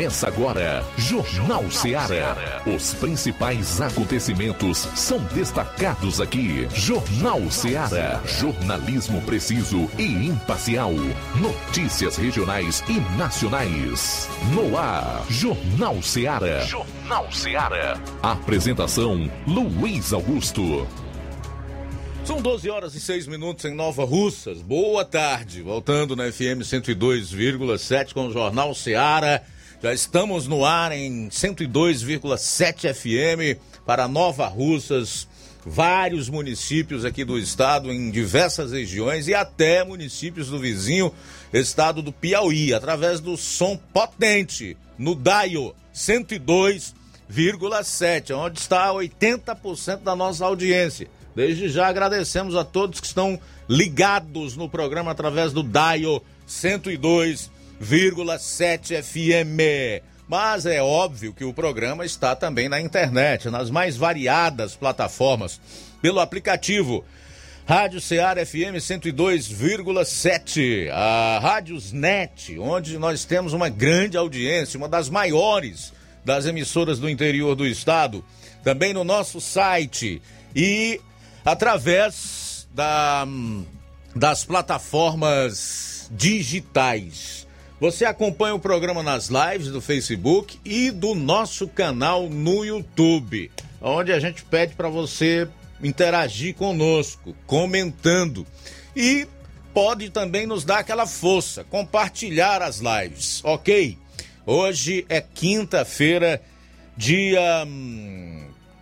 Começa agora, Jornal Ceará. Os principais acontecimentos são destacados aqui. Jornal Ceará. Jornalismo preciso e imparcial. Notícias regionais e nacionais. No ar, Jornal Ceará. Jornal Ceará. Apresentação: Luiz Augusto. São 12 horas e 6 minutos em Nova Russas. Boa tarde. Voltando na FM 102,7 com o Jornal Ceará. Já estamos no ar em 102,7 FM para Nova Russas, vários municípios aqui do estado, em diversas regiões e até municípios do vizinho estado do Piauí, através do som potente no DAIO 102,7, onde está 80% da nossa audiência. Desde já agradecemos a todos que estão ligados no programa através do DAIO 102,7. 101,7 FM. Mas é óbvio que o programa está também na internet, nas mais variadas plataformas, pelo aplicativo Rádio Ceará FM 102,7, a Rádios Net, onde nós temos uma grande audiência, uma das maiores das emissoras do interior do estado, também no nosso site e através da, das plataformas digitais. Você acompanha o programa nas lives do Facebook e do nosso canal no YouTube, onde a gente pede para você interagir conosco, comentando. E pode também nos dar aquela força, compartilhar as lives, ok? Hoje é quinta-feira, dia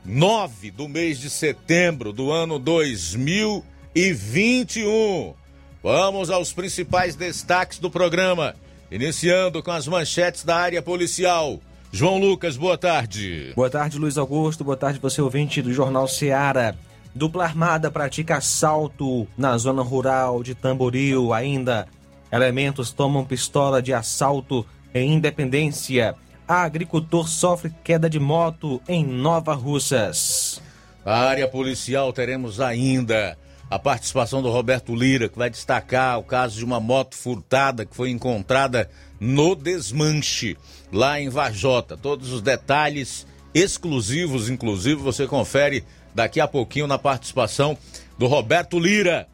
9 hum, do mês de setembro do ano 2021. Vamos aos principais destaques do programa. Iniciando com as manchetes da área policial. João Lucas, boa tarde. Boa tarde, Luiz Augusto. Boa tarde, você ouvinte do Jornal Seara. Dupla Armada pratica assalto na zona rural de Tamboril. Ainda, elementos tomam pistola de assalto em Independência. A agricultor sofre queda de moto em Nova Russas. A área policial teremos ainda a participação do Roberto Lira, que vai destacar o caso de uma moto furtada que foi encontrada no desmanche, lá em Varjota. Todos os detalhes exclusivos, inclusive, você confere daqui a pouquinho na participação do Roberto Lira.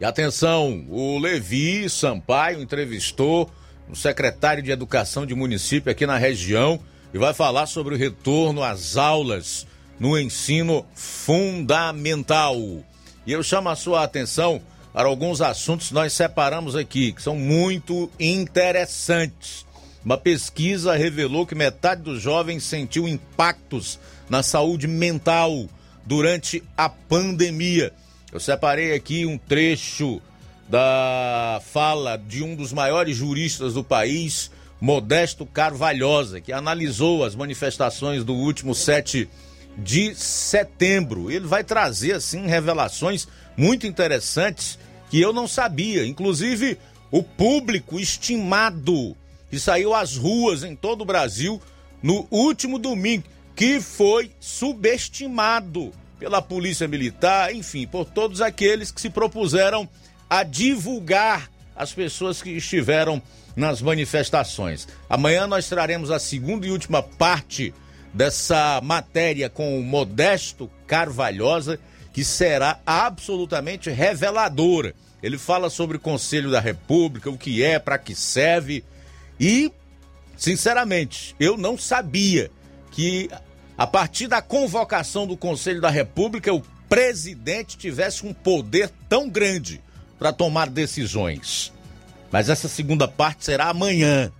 E atenção, o Levi Sampaio entrevistou o secretário de Educação de município aqui na região e vai falar sobre o retorno às aulas no ensino fundamental. E eu chamo a sua atenção para alguns assuntos que nós separamos aqui, que são muito interessantes. Uma pesquisa revelou que metade dos jovens sentiu impactos na saúde mental durante a pandemia. Eu separei aqui um trecho da fala de um dos maiores juristas do país, Modesto Carvalhosa, que analisou as manifestações do último 7 de setembro. Ele vai trazer assim revelações muito interessantes que eu não sabia, inclusive o público estimado que saiu às ruas em todo o Brasil no último domingo, que foi subestimado pela Polícia Militar, enfim, por todos aqueles que se propuseram a divulgar as pessoas que estiveram nas manifestações. Amanhã nós traremos a segunda e última parte dessa matéria com o Modesto Carvalhosa, que será absolutamente reveladora. Ele fala sobre o Conselho da República, o que é, para que serve e, sinceramente, eu não sabia que a partir da convocação do Conselho da República o presidente tivesse um poder tão grande para tomar decisões. Mas essa segunda parte será amanhã.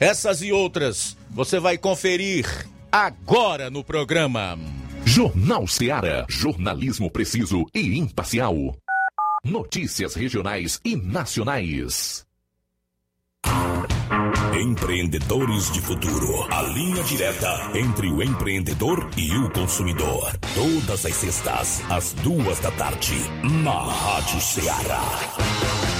Essas e outras você vai conferir agora no programa. Jornal Seara. Jornalismo preciso e imparcial. Notícias regionais e nacionais. Empreendedores de Futuro. A linha direta entre o empreendedor e o consumidor. Todas as sextas, às duas da tarde, na Rádio Ceará.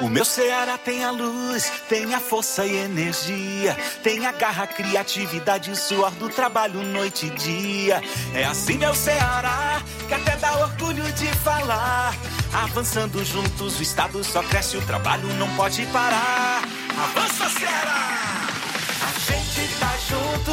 O meu Ceará tem a luz, tem a força e energia, tem a garra, criatividade e suor do trabalho noite e dia. É assim meu Ceará, que até dá orgulho de falar. Avançando juntos, o estado só cresce, o trabalho não pode parar. Avança Ceará! A gente tá junto,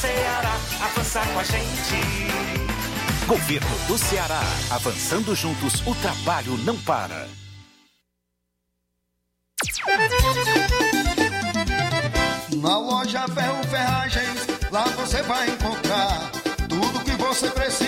Ceará avança com a gente. Governo do Ceará. Avançando juntos, o trabalho não para. Na loja Ferro Ferragens, lá você vai encontrar tudo que você precisa,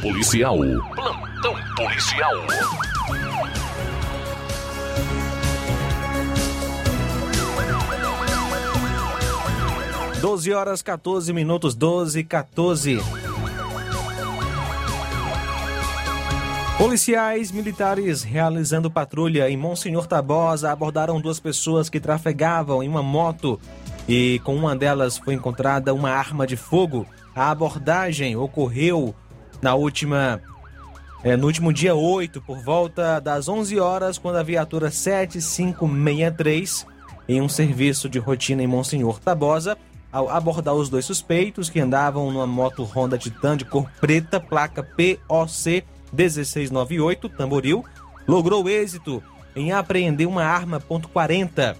Policial. Plantão policial. 12 horas 14 minutos, 12 e 14. Policiais militares realizando patrulha em Monsenhor Tabosa abordaram duas pessoas que trafegavam em uma moto e com uma delas foi encontrada uma arma de fogo. A abordagem ocorreu na última é, no último dia 8, por volta das 11 horas, quando a viatura 7563, em um serviço de rotina em Monsenhor Tabosa, ao abordar os dois suspeitos que andavam numa moto Honda Titan de cor preta, placa POC 1698, Tamboril, logrou êxito em apreender uma arma .40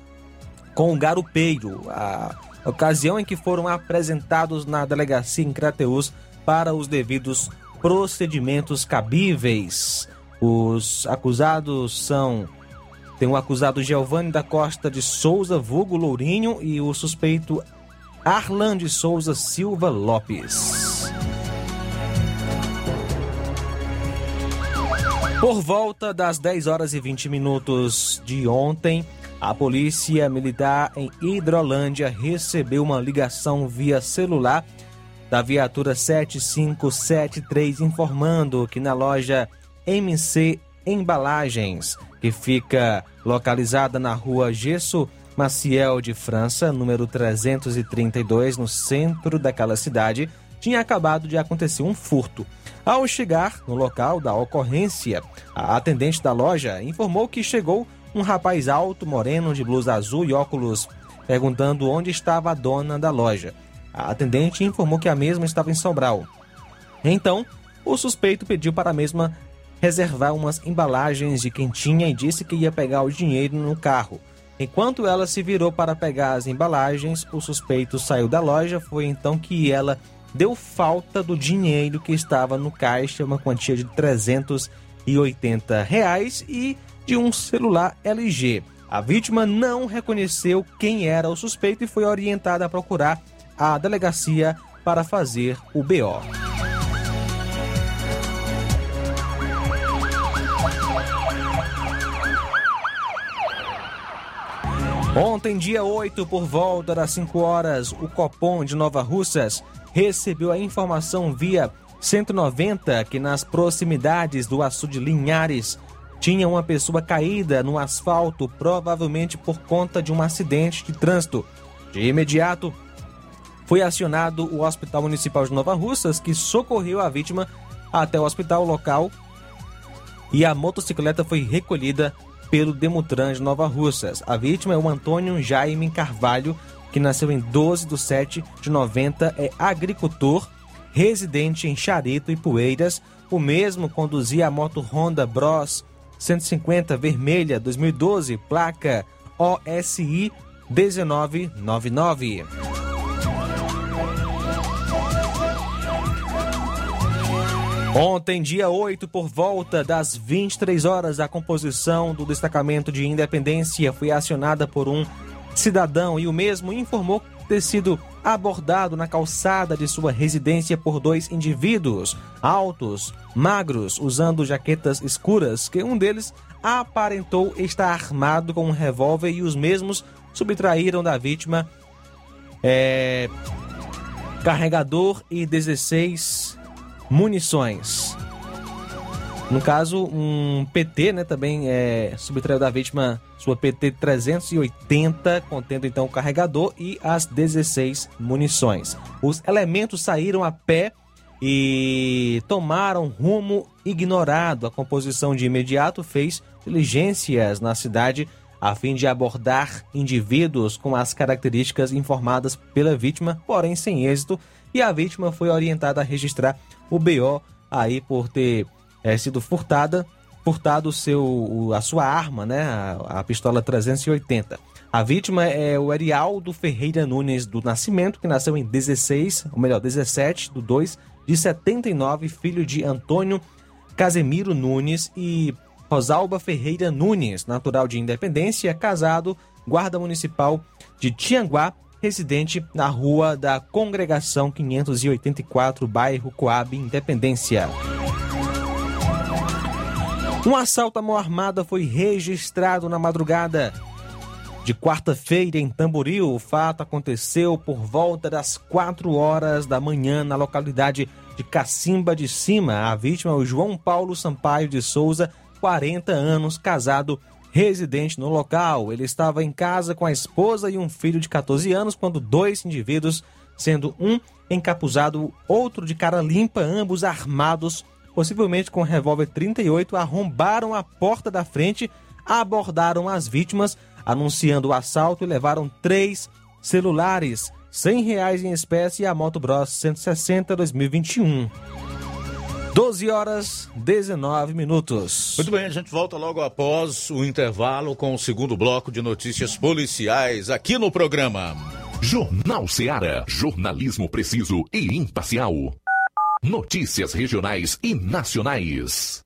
com um garupeiro, a ocasião em que foram apresentados na delegacia em Crateus para os devidos procedimentos cabíveis. Os acusados são tem o acusado Giovanni da Costa de Souza, vulgo Lourinho, e o suspeito Arlan de Souza Silva Lopes. Por volta das 10 horas e 20 minutos de ontem, a Polícia Militar em Hidrolândia recebeu uma ligação via celular da viatura 7573 informando que na loja MC Embalagens, que fica localizada na rua Gesso Maciel de França, número 332, no centro daquela cidade, tinha acabado de acontecer um furto. Ao chegar no local da ocorrência, a atendente da loja informou que chegou um rapaz alto, moreno, de blusa azul e óculos, perguntando onde estava a dona da loja. A atendente informou que a mesma estava em Sobral. Então, o suspeito pediu para a mesma reservar umas embalagens de quentinha e disse que ia pegar o dinheiro no carro. Enquanto ela se virou para pegar as embalagens, o suspeito saiu da loja. Foi então que ela deu falta do dinheiro que estava no caixa, uma quantia de 380 reais e de um celular LG. A vítima não reconheceu quem era o suspeito e foi orientada a procurar a delegacia para fazer o BO. Ontem, dia 8, por volta das 5 horas, o Copom de Nova Russas recebeu a informação via 190 que nas proximidades do açude Linhares tinha uma pessoa caída no asfalto, provavelmente por conta de um acidente de trânsito. De imediato, foi acionado o Hospital Municipal de Nova Russas, que socorreu a vítima até o hospital local e a motocicleta foi recolhida pelo Demutran de Nova Russas. A vítima é o Antônio Jaime Carvalho, que nasceu em 12 de 7 de 90, é agricultor, residente em Charito e Poeiras. O mesmo conduzia a moto Honda Bros 150 vermelha 2012, placa OSI 1999. Ontem, dia 8, por volta das 23 horas, a composição do destacamento de Independência foi acionada por um cidadão e o mesmo informou ter sido abordado na calçada de sua residência por dois indivíduos altos, magros, usando jaquetas escuras, que um deles aparentou estar armado com um revólver e os mesmos subtraíram da vítima é, carregador e 16 munições. No caso, um PT, né, também é, subtraiu da vítima sua PT 380, contendo então o carregador e as 16 munições. Os elementos saíram a pé e tomaram rumo ignorado. A composição de imediato fez diligências na cidade a fim de abordar indivíduos com as características informadas pela vítima, porém sem êxito, e a vítima foi orientada a registrar o BO aí por ter é, sido furtada, furtado o seu, a sua arma, né, a, a pistola 380. A vítima é o Erialdo Ferreira Nunes do Nascimento, que nasceu em 16, ou melhor, 17 do 2 de 79, filho de Antônio Casemiro Nunes e Rosalba Ferreira Nunes, natural de Independência, casado, guarda municipal de Tianguá, residente na rua da Congregação 584, bairro Coab, Independência. Um assalto à mão armada foi registrado na madrugada de quarta-feira em Tamboril. O fato aconteceu por volta das 4 horas da manhã na localidade de Cacimba de Cima. A vítima é o João Paulo Sampaio de Souza, 40 anos, casado residente no local. Ele estava em casa com a esposa e um filho de 14 anos quando dois indivíduos, sendo um encapuzado, outro de cara limpa, ambos armados, possivelmente com revólver 38, arrombaram a porta da frente, abordaram as vítimas, anunciando o assalto e levaram três celulares, 100 reais em espécie e a Moto Bros 160 2021. 12 horas 19 minutos. Muito bem, a gente volta logo após o intervalo com o segundo bloco de notícias policiais aqui no programa. Jornal Seara. Jornalismo preciso e imparcial. Notícias regionais e nacionais.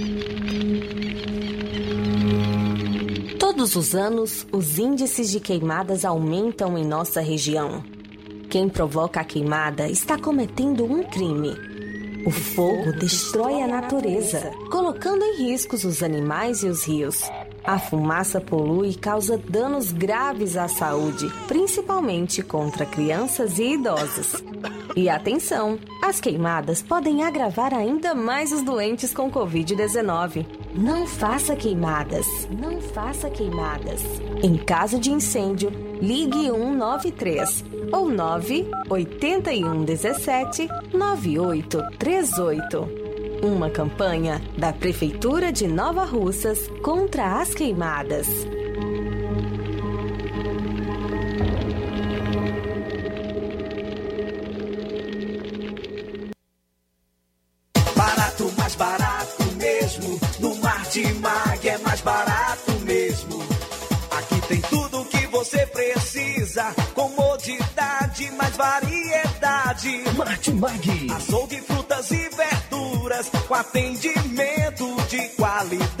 Todos os anos, os índices de queimadas aumentam em nossa região. Quem provoca a queimada está cometendo um crime. O fogo destrói a natureza, colocando em riscos os animais e os rios. A fumaça polui e causa danos graves à saúde, principalmente contra crianças e idosos. E atenção! As queimadas podem agravar ainda mais os doentes com Covid-19. Não faça queimadas. Não faça queimadas. Em caso de incêndio, ligue 193 ou 98117 9838. Uma campanha da Prefeitura de Nova Russas contra as queimadas. Variedade. Martimag. Açougue, frutas e verduras. Com atendimento de qualidade.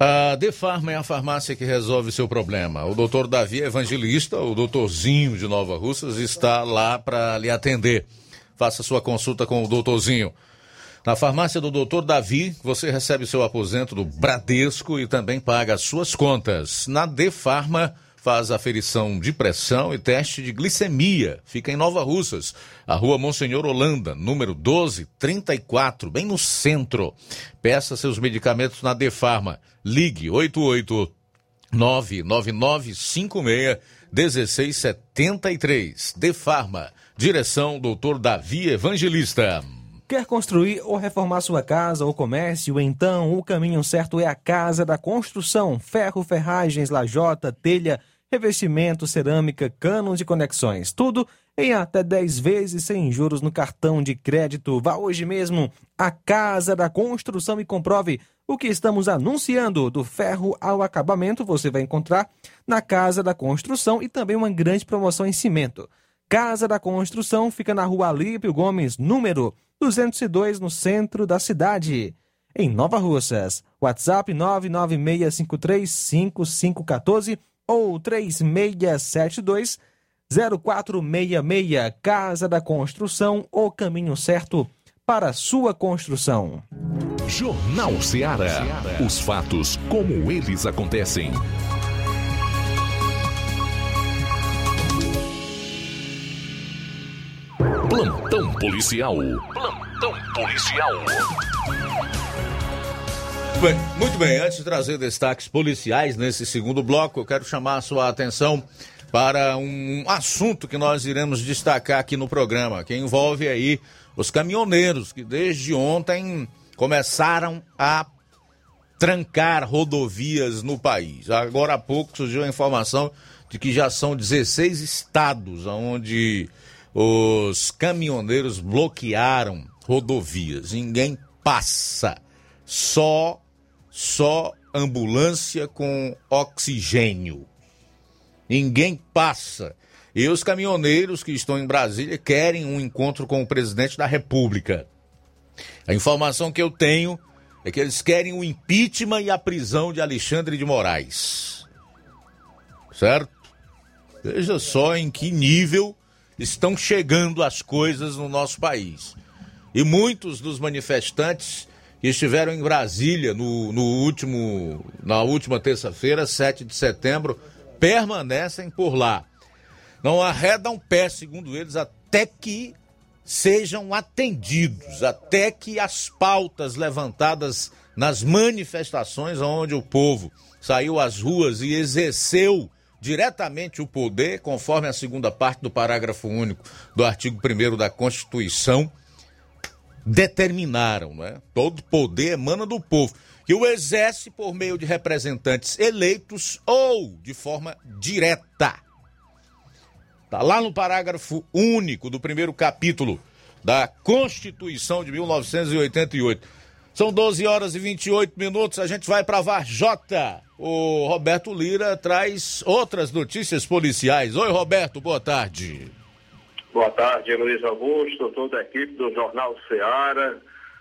A Defarma é a farmácia que resolve seu problema. O doutor Davi é evangelista, o doutorzinho de Nova Russas está lá para lhe atender. Faça sua consulta com o doutorzinho. Na farmácia do doutor Davi, você recebe seu aposento do Bradesco e também paga as suas contas. Na Defarma, faz aferição de pressão e teste de glicemia. Fica em Nova Russas, a rua Monsenhor Holanda, número 1234, bem no centro. Peça seus medicamentos na Defarma. Ligue 88 99956 1673. Defarma. Direção Dr. Davi Evangelista. Quer construir ou reformar sua casa ou comércio? Então, o caminho certo é a Casa da Construção. Ferro, ferragens, lajota, telha, revestimento, cerâmica, canos e conexões. Tudo em até 10 vezes sem juros no cartão de crédito. Vá hoje mesmo à Casa da Construção e comprove o que estamos anunciando. Do ferro ao acabamento você vai encontrar na Casa da Construção e também uma grande promoção em cimento. Casa da Construção fica na rua Alípio Gomes, número 202, no centro da cidade. Em Nova Russas, WhatsApp 996535514 ou 3672 0466. Casa da Construção, o caminho certo para sua construção. Jornal Ceará. Os fatos como eles acontecem. Policial. Plantão policial. Bem, muito bem, antes de trazer destaques policiais nesse segundo bloco, eu quero chamar a sua atenção para um assunto que nós iremos destacar aqui no programa, que envolve aí os caminhoneiros que desde ontem começaram a trancar rodovias no país. Agora há pouco surgiu a informação de que já são 16 estados onde os caminhoneiros bloquearam rodovias. Ninguém passa. Só só ambulância com oxigênio. Ninguém passa. E os caminhoneiros que estão em Brasília querem um encontro com o presidente da República. A informação que eu tenho é que eles querem o impeachment e a prisão de Alexandre de Moraes. Certo? Veja só em que nível estão chegando as coisas no nosso país. E muitos dos manifestantes que estiveram em Brasília no, no último, na última terça-feira, 7 de setembro, permanecem por lá. Não arredam pé, segundo eles, até que sejam atendidos, até que as pautas levantadas nas manifestações onde o povo saiu às ruas e exerceu diretamente o poder, conforme a segunda parte do parágrafo único do artigo 1 da Constituição, determinaram, né? Todo poder emana do povo, que o exerce por meio de representantes eleitos ou de forma direta. Está lá no parágrafo único do primeiro capítulo da Constituição de 1988. São 12 horas e 28 minutos, a gente vai para Varjota. O Roberto Lira traz outras notícias policiais. Oi, Roberto, boa tarde. Boa tarde, Luiz Augusto, toda a equipe do Jornal Ceará.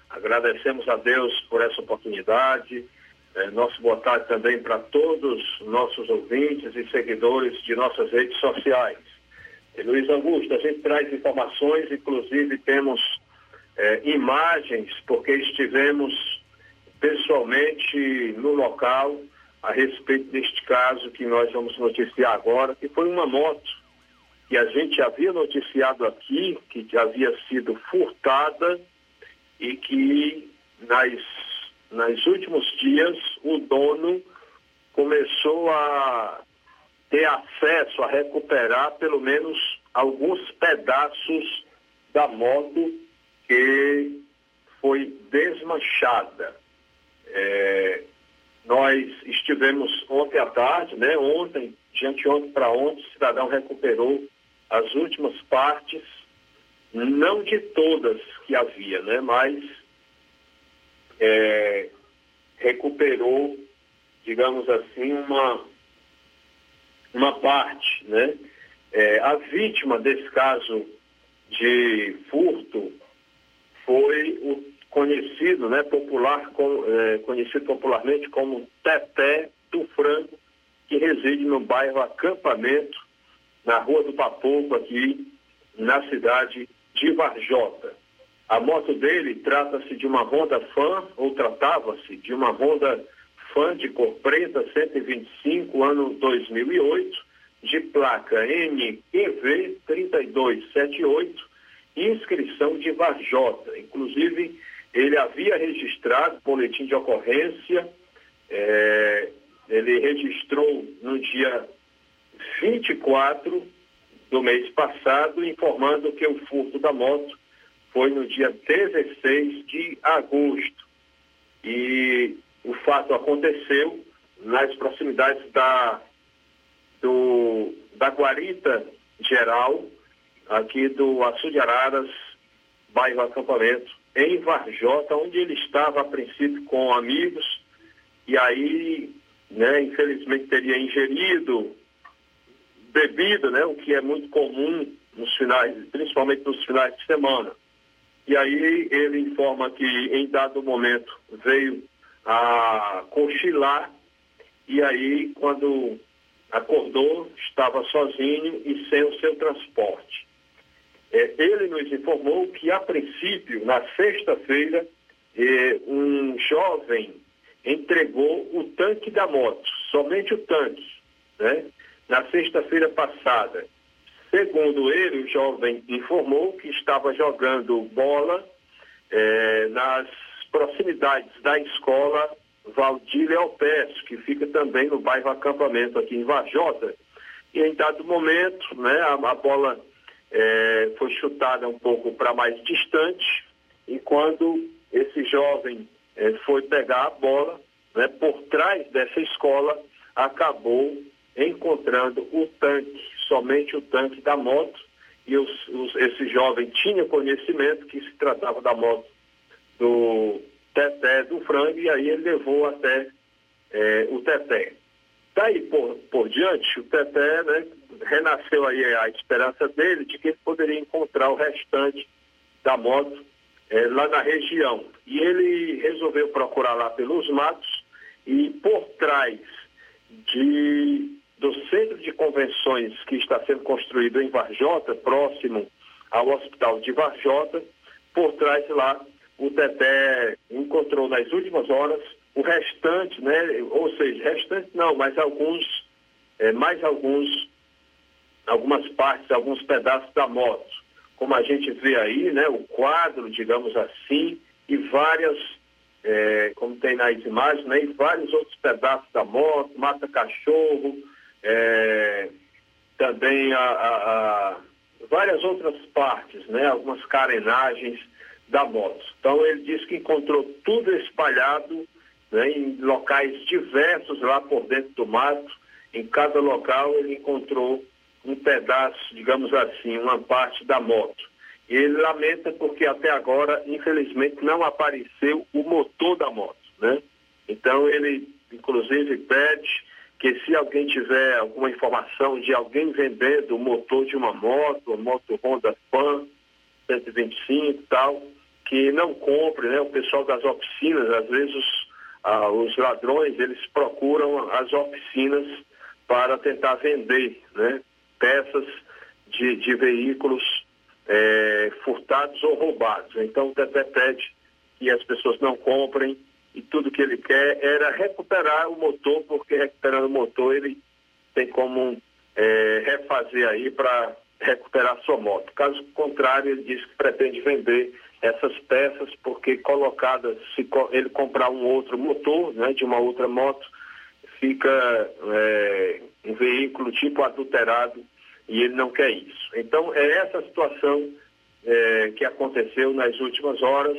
Agradecemos a Deus por essa oportunidade. É, nosso boa tarde também para todos nossos ouvintes e seguidores de nossas redes sociais. E, Luiz Augusto, a gente traz informações, inclusive temos é, imagens, porque estivemos pessoalmente no local a respeito deste caso que nós vamos noticiar agora, que foi uma moto que a gente havia noticiado aqui, que havia sido furtada e que nas, nas últimos dias o dono começou a ter acesso a recuperar pelo menos alguns pedaços da moto que foi desmanchada. É, nós estivemos ontem à tarde, né? Ontem, de anteontem para ontem, o cidadão recuperou as últimas partes, não de todas que havia, né, mas é, recuperou, digamos assim, uma, uma parte. Né? É, a vítima desse caso de furto foi o conhecido, né, popular, com, é, conhecido popularmente como Teté do Frango, que reside no bairro Acampamento, na Rua do Papoco, aqui na cidade de Varjota. A moto dele trata-se de uma Honda Fan, ou tratava-se de uma Honda Fan de cor preta 125, ano 2008, de placa NEV 3278, inscrição de Varjota. Inclusive, ele havia registrado boletim de ocorrência, é, ele registrou no dia 24 do mês passado, informando que o furto da moto foi no dia 16 de agosto. E o fato aconteceu nas proximidades da, do, da Guarita Geral, aqui do Açu de Araras, bairro Acampamento, em Varjota, onde ele estava a princípio com amigos, e aí, né, infelizmente teria ingerido bebida, né, o que é muito comum nos finais, principalmente nos finais de semana. E aí ele informa que em dado momento veio a cochilar e aí quando acordou estava sozinho e sem o seu transporte. É, ele nos informou que a princípio, na sexta-feira, é, um jovem entregou o tanque da moto, somente o tanque, né? na sexta-feira passada, Segundo ele, o jovem informou que estava jogando bola eh, nas proximidades da escola Valdir Leopes, que fica também no bairro Acampamento aqui em Vajota. E em dado momento, né, a, a bola eh, foi chutada um pouco para mais distante, e quando esse jovem eh, foi pegar a bola, né, por trás dessa escola, acabou encontrando o tanque, somente o tanque da moto, e os, os, esse jovem tinha conhecimento que se tratava da moto do Teté do frango, e aí ele levou até é, o Teté. Daí por, por diante, o Teté né, renasceu aí a esperança dele de que ele poderia encontrar o restante da moto é, lá na região. E ele resolveu procurar lá pelos matos e por trás de do centro de convenções que está sendo construído em Varjota, próximo ao hospital de Varjota, por trás lá o Teté encontrou nas últimas horas o restante, né? Ou seja, restante não, mas alguns, é, mais alguns, algumas partes, alguns pedaços da moto. Como a gente vê aí, né? O quadro, digamos assim, e várias, é, como tem nas imagens, né? E vários outros pedaços da moto, mata cachorro, é, também a, a, a, várias outras partes, né? algumas carenagens da moto. Então ele disse que encontrou tudo espalhado né, em locais diversos lá por dentro do mato. Em cada local ele encontrou um pedaço, digamos assim, uma parte da moto. E ele lamenta porque até agora, infelizmente, não apareceu o motor da moto, né? Então ele, inclusive, pede que se alguém tiver alguma informação de alguém vendendo o motor de uma moto, uma moto Honda Pan 125 e tal, que não compre, né? O pessoal das oficinas, às vezes os, ah, os ladrões, eles procuram as oficinas para tentar vender, né? Peças de, de veículos é, furtados ou roubados. Então o TT pede que as pessoas não comprem e tudo que ele quer era recuperar o motor, porque recuperando o motor ele tem como é, refazer aí para recuperar sua moto. Caso contrário, ele diz que pretende vender essas peças, porque colocadas, se ele comprar um outro motor, né, de uma outra moto, fica é, um veículo tipo adulterado e ele não quer isso. Então, é essa situação é, que aconteceu nas últimas horas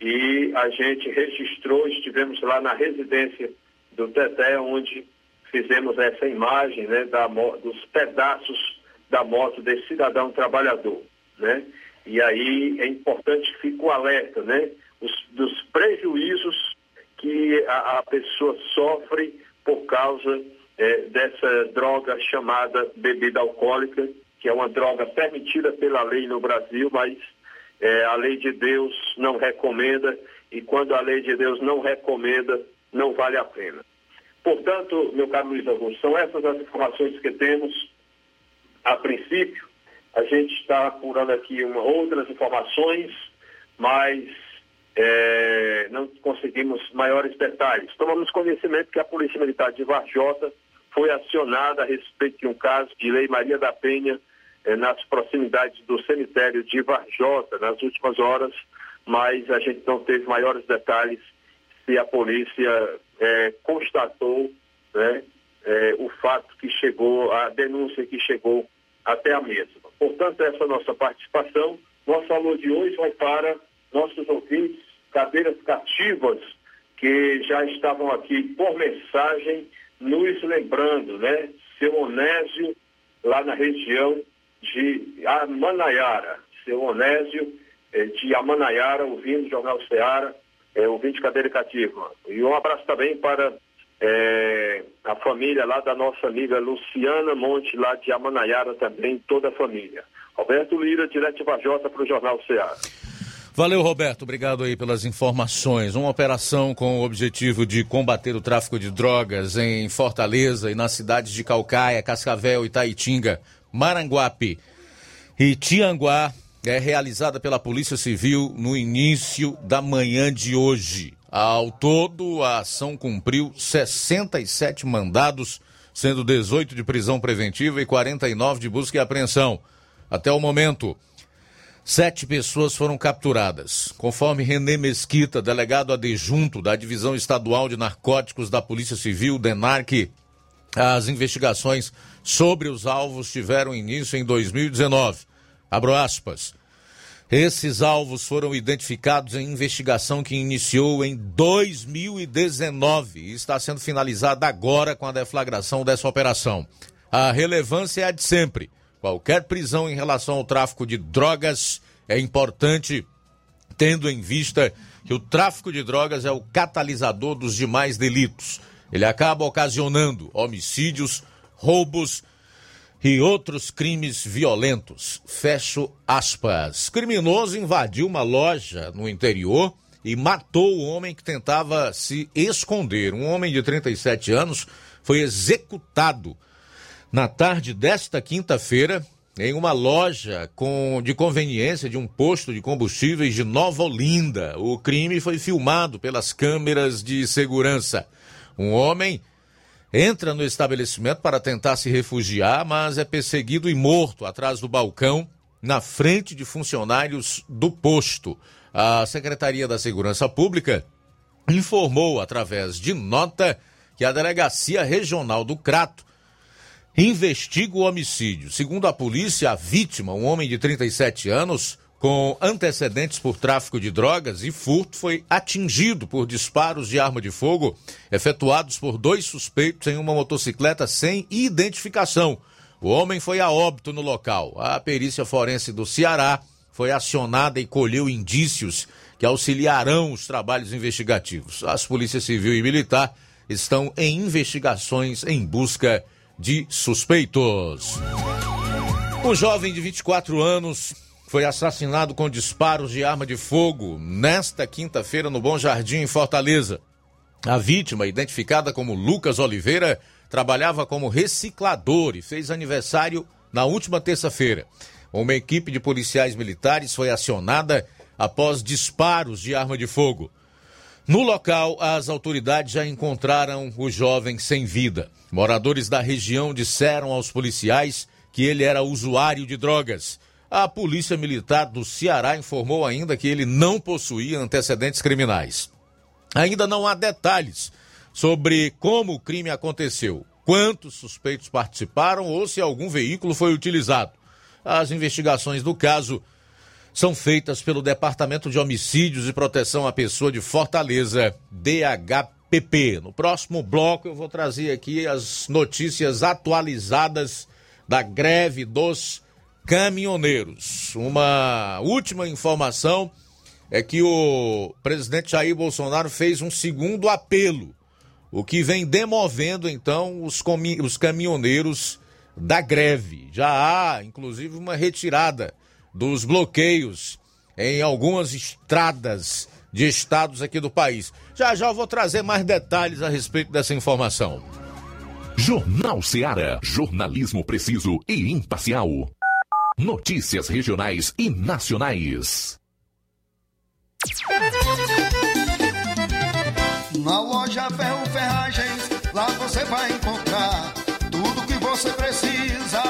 e a gente registrou, estivemos lá na residência do Teté, onde fizemos essa imagem né, da, dos pedaços da moto desse cidadão trabalhador. Né? E aí é importante que fique o alerta né, os, dos prejuízos que a, a, pessoa sofre por causa é, dessa droga chamada bebida alcoólica, que é uma droga permitida pela lei no Brasil, mas é, a lei de Deus não recomenda e quando a lei de Deus não recomenda, não vale a pena. Portanto, meu caro Luiz Augusto, são essas as informações que temos a princípio. A gente está apurando aqui uma, outras informações, mas é, não conseguimos maiores detalhes. Tomamos conhecimento que a Polícia Militar de Varjota foi acionada a respeito de um caso de Lei Maria da Penha eh, nas proximidades do cemitério de Varjota nas últimas horas, mas a gente não teve maiores detalhes se a polícia eh, constatou né, eh, o fato que chegou, a denúncia que chegou até a mesma. Portanto, essa nossa participação, nosso alô de hoje vai para nossos ouvintes, cadeiras cativas, que já estavam aqui por mensagem, nos lembrando, né? Seu Onésio, lá na região de Amanaiara, seu Onésio eh, de Amanaiara, ouvindo o Jornal Ceará, eh, ouvindo Cadeira Cativa. E um abraço também para eh, a família lá da nossa amiga Luciana Monte, lá de Amanaiara também, toda a família. Roberto Lira, direto de para o Jornal Ceará. Valeu, Roberto. Obrigado aí pelas informações. Uma operação com o objetivo de combater o tráfico de drogas em Fortaleza e nas cidades de Calcaia, Cascavel, Itaitinga, Maranguape e Tianguá é realizada pela Polícia Civil no início da manhã de hoje. Ao todo, a ação cumpriu 67 mandados sendo 18 de prisão preventiva e 49 de busca e apreensão. Até o momento, sete pessoas foram capturadas. Conforme René Mesquita, delegado adjunto da Divisão Estadual de Narcóticos da Polícia Civil, DENARC, as investigações sobre os alvos tiveram início em 2019. Abro aspas. Esses alvos foram identificados em investigação que iniciou em 2019 e está sendo finalizada agora com a deflagração dessa operação. A relevância é a de sempre. Qualquer prisão em relação ao tráfico de drogas é importante, tendo em vista que o tráfico de drogas é o catalisador dos demais delitos. Ele acaba ocasionando homicídios, roubos, e outros crimes violentos. Fecho aspas. Criminoso invadiu uma loja no interior e matou o homem que tentava se esconder. Um homem de 37 anos foi executado na tarde desta quinta-feira em uma loja com, de conveniência de um posto de combustíveis de Nova Olinda. O crime foi filmado pelas câmeras de segurança. Um homem entra no estabelecimento para tentar se refugiar, mas é perseguido e morto atrás do balcão, na frente de funcionários do posto. A Secretaria da Segurança Pública informou, através de nota, que a Delegacia Regional do Crato investiga o homicídio. Segundo a polícia, a vítima, um homem de 37 anos, com antecedentes por tráfico de drogas e furto, foi atingido por disparos de arma de fogo efetuados por dois suspeitos em uma motocicleta sem identificação. O homem foi a óbito no local. A perícia forense do Ceará foi acionada e colheu indícios que auxiliarão os trabalhos investigativos. As polícias civil e militar estão em investigações em busca de suspeitos. Um jovem de 24 anos foi assassinado com disparos de arma de fogo nesta quinta-feira no Bom Jardim, em Fortaleza. A vítima, identificada como Lucas Oliveira, trabalhava como reciclador e fez aniversário na última terça-feira. Uma equipe de policiais militares foi acionada após disparos de arma de fogo. No local, as autoridades já encontraram o jovem sem vida. Moradores da região disseram aos policiais que ele era usuário de drogas. A Polícia Militar do Ceará informou ainda que ele não possuía antecedentes criminais. Ainda não há detalhes sobre como o crime aconteceu, quantos suspeitos participaram ou se algum veículo foi utilizado. As investigações do caso são feitas pelo Departamento de Homicídios e Proteção à Pessoa de Fortaleza, DHPP. No próximo bloco eu vou trazer aqui as notícias atualizadas da greve dos caminhoneiros. Uma última informação é que o presidente Jair Bolsonaro fez um segundo apelo, o que vem demovendo então os, os caminhoneiros da greve. Já há, inclusive, uma retirada dos bloqueios em algumas estradas de estados aqui do país. Já já eu vou trazer mais detalhes a respeito dessa informação. Jornal Seara. Jornalismo preciso e imparcial. Notícias regionais e nacionais. Na loja Ferro Ferragens, lá você vai encontrar tudo que você precisa,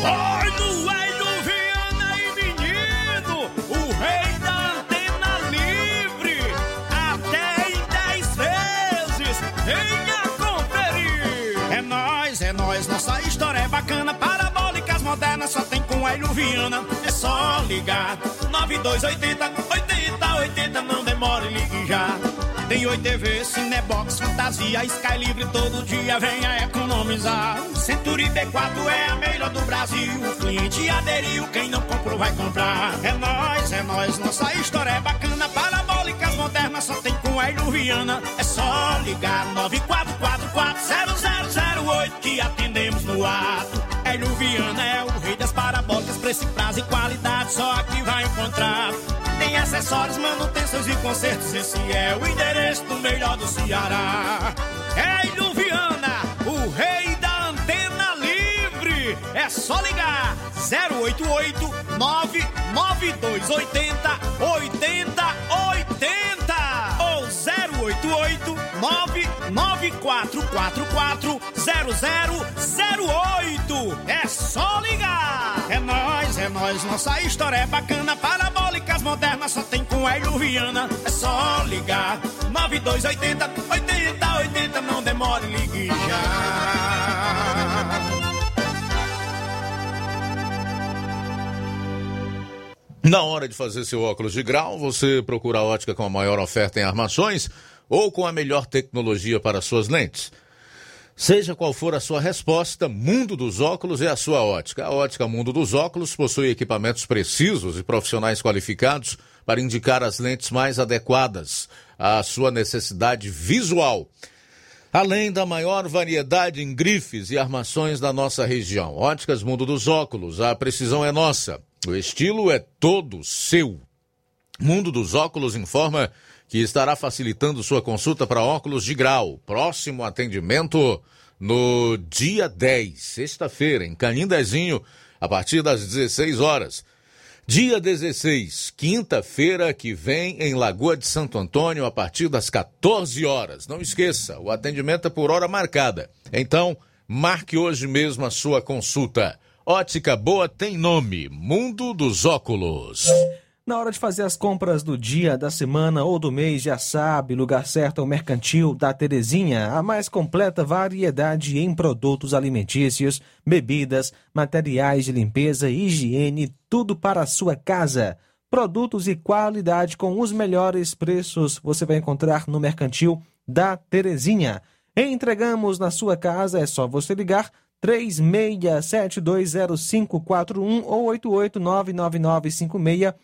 Oi, no Hélio e menino, o rei da antena livre, até em 10 vezes, venha conferir. É nóis, é nóis, nossa história é bacana, parabólicas modernas só tem com Hélio é só ligar, 9280, 80, 80, não demore, ligue já. Tem Oi TV, Cinebox, Fantasia, Sky Livre, todo dia venha economizar. Century B4 é a melhor do Brasil. O cliente aderiu, quem não comprou vai comprar. É nós, é nós, nossa história é bacana. Parabólicas modernas só tem com a Viana. É só ligar 94440008 que atendemos no ato. Hélio Viana é o rei das parabólicas, preço, prazo e qualidade, só aqui vai encontrar. Tem acessórios, manutenções e consertos, esse é o endereço do melhor do Ceará. Hélio Viana, o rei da antena livre. É só ligar 088 99280 8080 ou 088 99444 0008. É só ligar. É nós, é nós, nossa história é bacana. Parabólicas modernas só tem com Hélio Viana. É só ligar 9280 8080. Não demore, ligue já. Na hora de fazer seu óculos de grau, você procura a ótica com a maior oferta em armações ou com a melhor tecnologia para suas lentes. Seja qual for a sua resposta, Mundo dos Óculos é a sua ótica. A ótica Mundo dos Óculos possui equipamentos precisos e profissionais qualificados para indicar as lentes mais adequadas à sua necessidade visual. Além da maior variedade em grifes e armações da nossa região. Óticas Mundo dos Óculos, a precisão é nossa. O estilo é todo seu. Mundo dos Óculos informa que estará facilitando sua consulta para óculos de grau. Próximo atendimento no dia 10, sexta-feira, em Canindezinho, a partir das 16 horas. Dia 16, quinta-feira que vem, em Lagoa de Santo Antônio, a partir das 14 horas. Não esqueça, o atendimento é por hora marcada. Então, marque hoje mesmo a sua consulta. Ótica Boa tem nome: Mundo dos Óculos. Na hora de fazer as compras do dia, da semana ou do mês, já sabe, lugar certo é o Mercantil da Terezinha, a mais completa variedade em produtos alimentícios, bebidas, materiais de limpeza, higiene, tudo para a sua casa. Produtos e qualidade com os melhores preços você vai encontrar no Mercantil da Terezinha. Entregamos na sua casa, é só você ligar 36720541 ou 8899956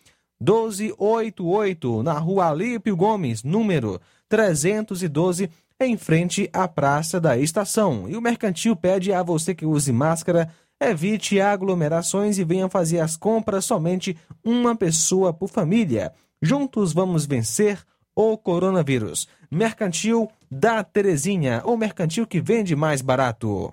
1288, na rua Alípio Gomes, número 312, em frente à Praça da Estação. E o mercantil pede a você que use máscara, evite aglomerações e venha fazer as compras somente uma pessoa por família. Juntos vamos vencer o coronavírus. Mercantil da Terezinha, o mercantil que vende mais barato.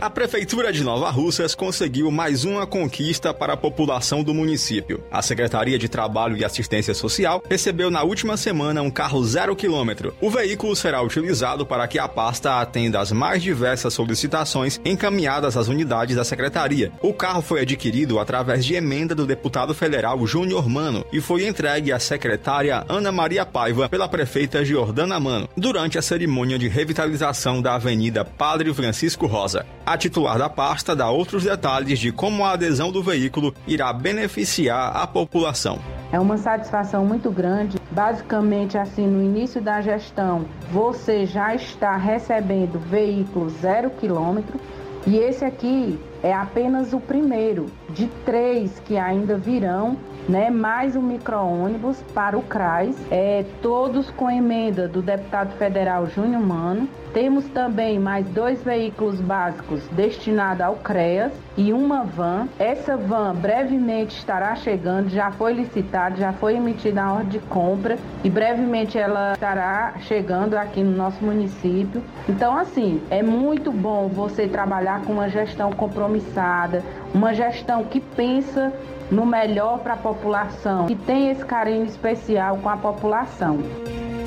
A Prefeitura de Nova Russas conseguiu mais uma conquista para a população do município. A Secretaria de Trabalho e Assistência Social recebeu na última semana um carro zero quilômetro. O veículo será utilizado para que a pasta atenda às mais diversas solicitações encaminhadas às unidades da Secretaria. O carro foi adquirido através de emenda do deputado federal Júnior Mano e foi entregue à secretária Ana Maria Paiva pela prefeita Giordana Mano durante a cerimônia de revitalização da Avenida Padre Francisco Rosa. A titular da pasta dá outros detalhes de como a adesão do veículo irá beneficiar a população. É uma satisfação muito grande. Basicamente, assim, no início da gestão, você já está recebendo veículo zero quilômetro. E esse aqui é apenas o primeiro de três que ainda virão né, mais um micro-ônibus para o CRAS, é, todos com emenda do deputado federal Júnior Mano. Temos também mais dois veículos básicos destinados ao CREAS e uma van. Essa van brevemente estará chegando, já foi licitada, já foi emitida a ordem de compra e brevemente ela estará chegando aqui no nosso município. Então, assim, é muito bom você trabalhar com uma gestão compromissada, uma gestão que pensa no melhor para a população, que tem esse carinho especial com a população.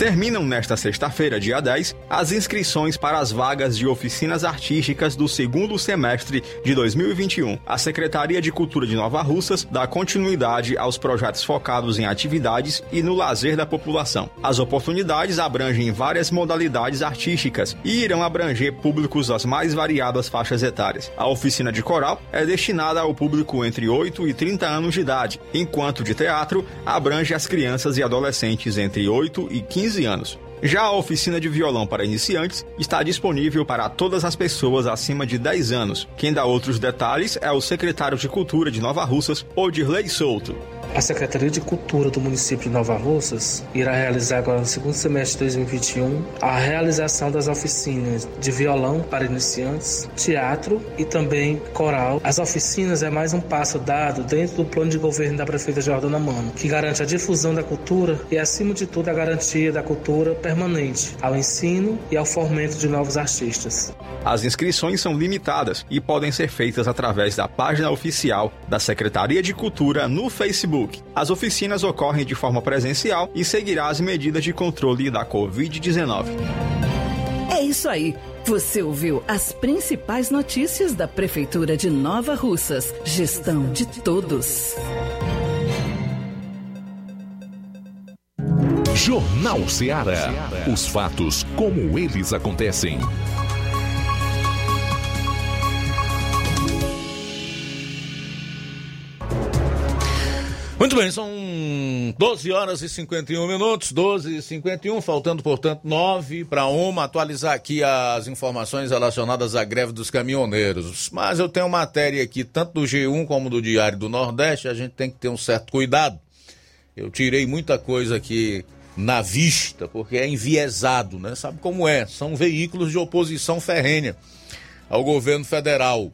Terminam nesta sexta-feira, dia 10, as inscrições para as vagas de oficinas artísticas do segundo semestre de 2021. A Secretaria de Cultura de Nova Russas dá continuidade aos projetos focados em atividades e no lazer da população. As oportunidades abrangem várias modalidades artísticas e irão abranger públicos das mais variadas faixas etárias. A oficina de coral é destinada ao público entre 8 e 30 anos de idade, enquanto de teatro abrange as crianças e adolescentes entre 8 e 15 15 anos. Já a oficina de violão para iniciantes está disponível para todas as pessoas acima de 10 anos. Quem dá outros detalhes é o secretário de Cultura de Nova Russas, Odirley Souto. A Secretaria de Cultura do município de Nova Russas irá realizar agora no segundo semestre de 2021 a realização das oficinas de violão para iniciantes, teatro e também coral. As oficinas é mais um passo dado dentro do plano de governo da prefeita Jordana Mano, que garante a difusão da cultura e, acima de tudo, a garantia da cultura permanente ao ensino e ao fomento de novos artistas. As inscrições são limitadas e podem ser feitas através da página oficial da Secretaria de Cultura no Facebook. As oficinas ocorrem de forma presencial e seguirá as medidas de controle da Covid-19. É isso aí. Você ouviu as principais notícias da Prefeitura de Nova Russas. Gestão de todos. Jornal Ceará. Os fatos como eles acontecem. Muito bem, são 12 horas e 51 minutos, 12 e 51, faltando, portanto, 9 para uma. Atualizar aqui as informações relacionadas à greve dos caminhoneiros. Mas eu tenho matéria aqui, tanto do G1 como do Diário do Nordeste, a gente tem que ter um certo cuidado. Eu tirei muita coisa aqui na vista, porque é enviesado, né? Sabe como é? São veículos de oposição ferrenha ao governo federal.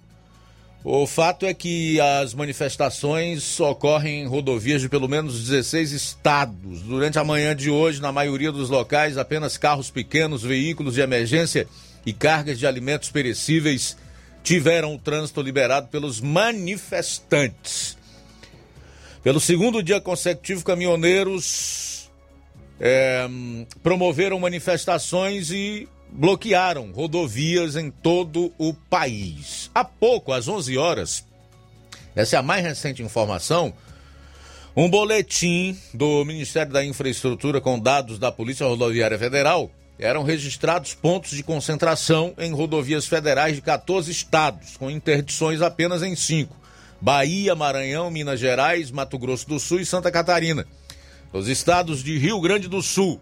O fato é que as manifestações ocorrem em rodovias de pelo menos 16 estados. Durante a manhã de hoje, na maioria dos locais, apenas carros pequenos, veículos de emergência e cargas de alimentos perecíveis tiveram o trânsito liberado pelos manifestantes. Pelo segundo dia consecutivo, caminhoneiros é, promoveram manifestações e bloquearam rodovias em todo o país. Há pouco, às 11 horas, essa é a mais recente informação, um boletim do Ministério da Infraestrutura com dados da Polícia Rodoviária Federal eram registrados pontos de concentração em rodovias federais de 14 estados, com interdições apenas em cinco: Bahia, Maranhão, Minas Gerais, Mato Grosso do Sul e Santa Catarina. Os estados de Rio Grande do Sul,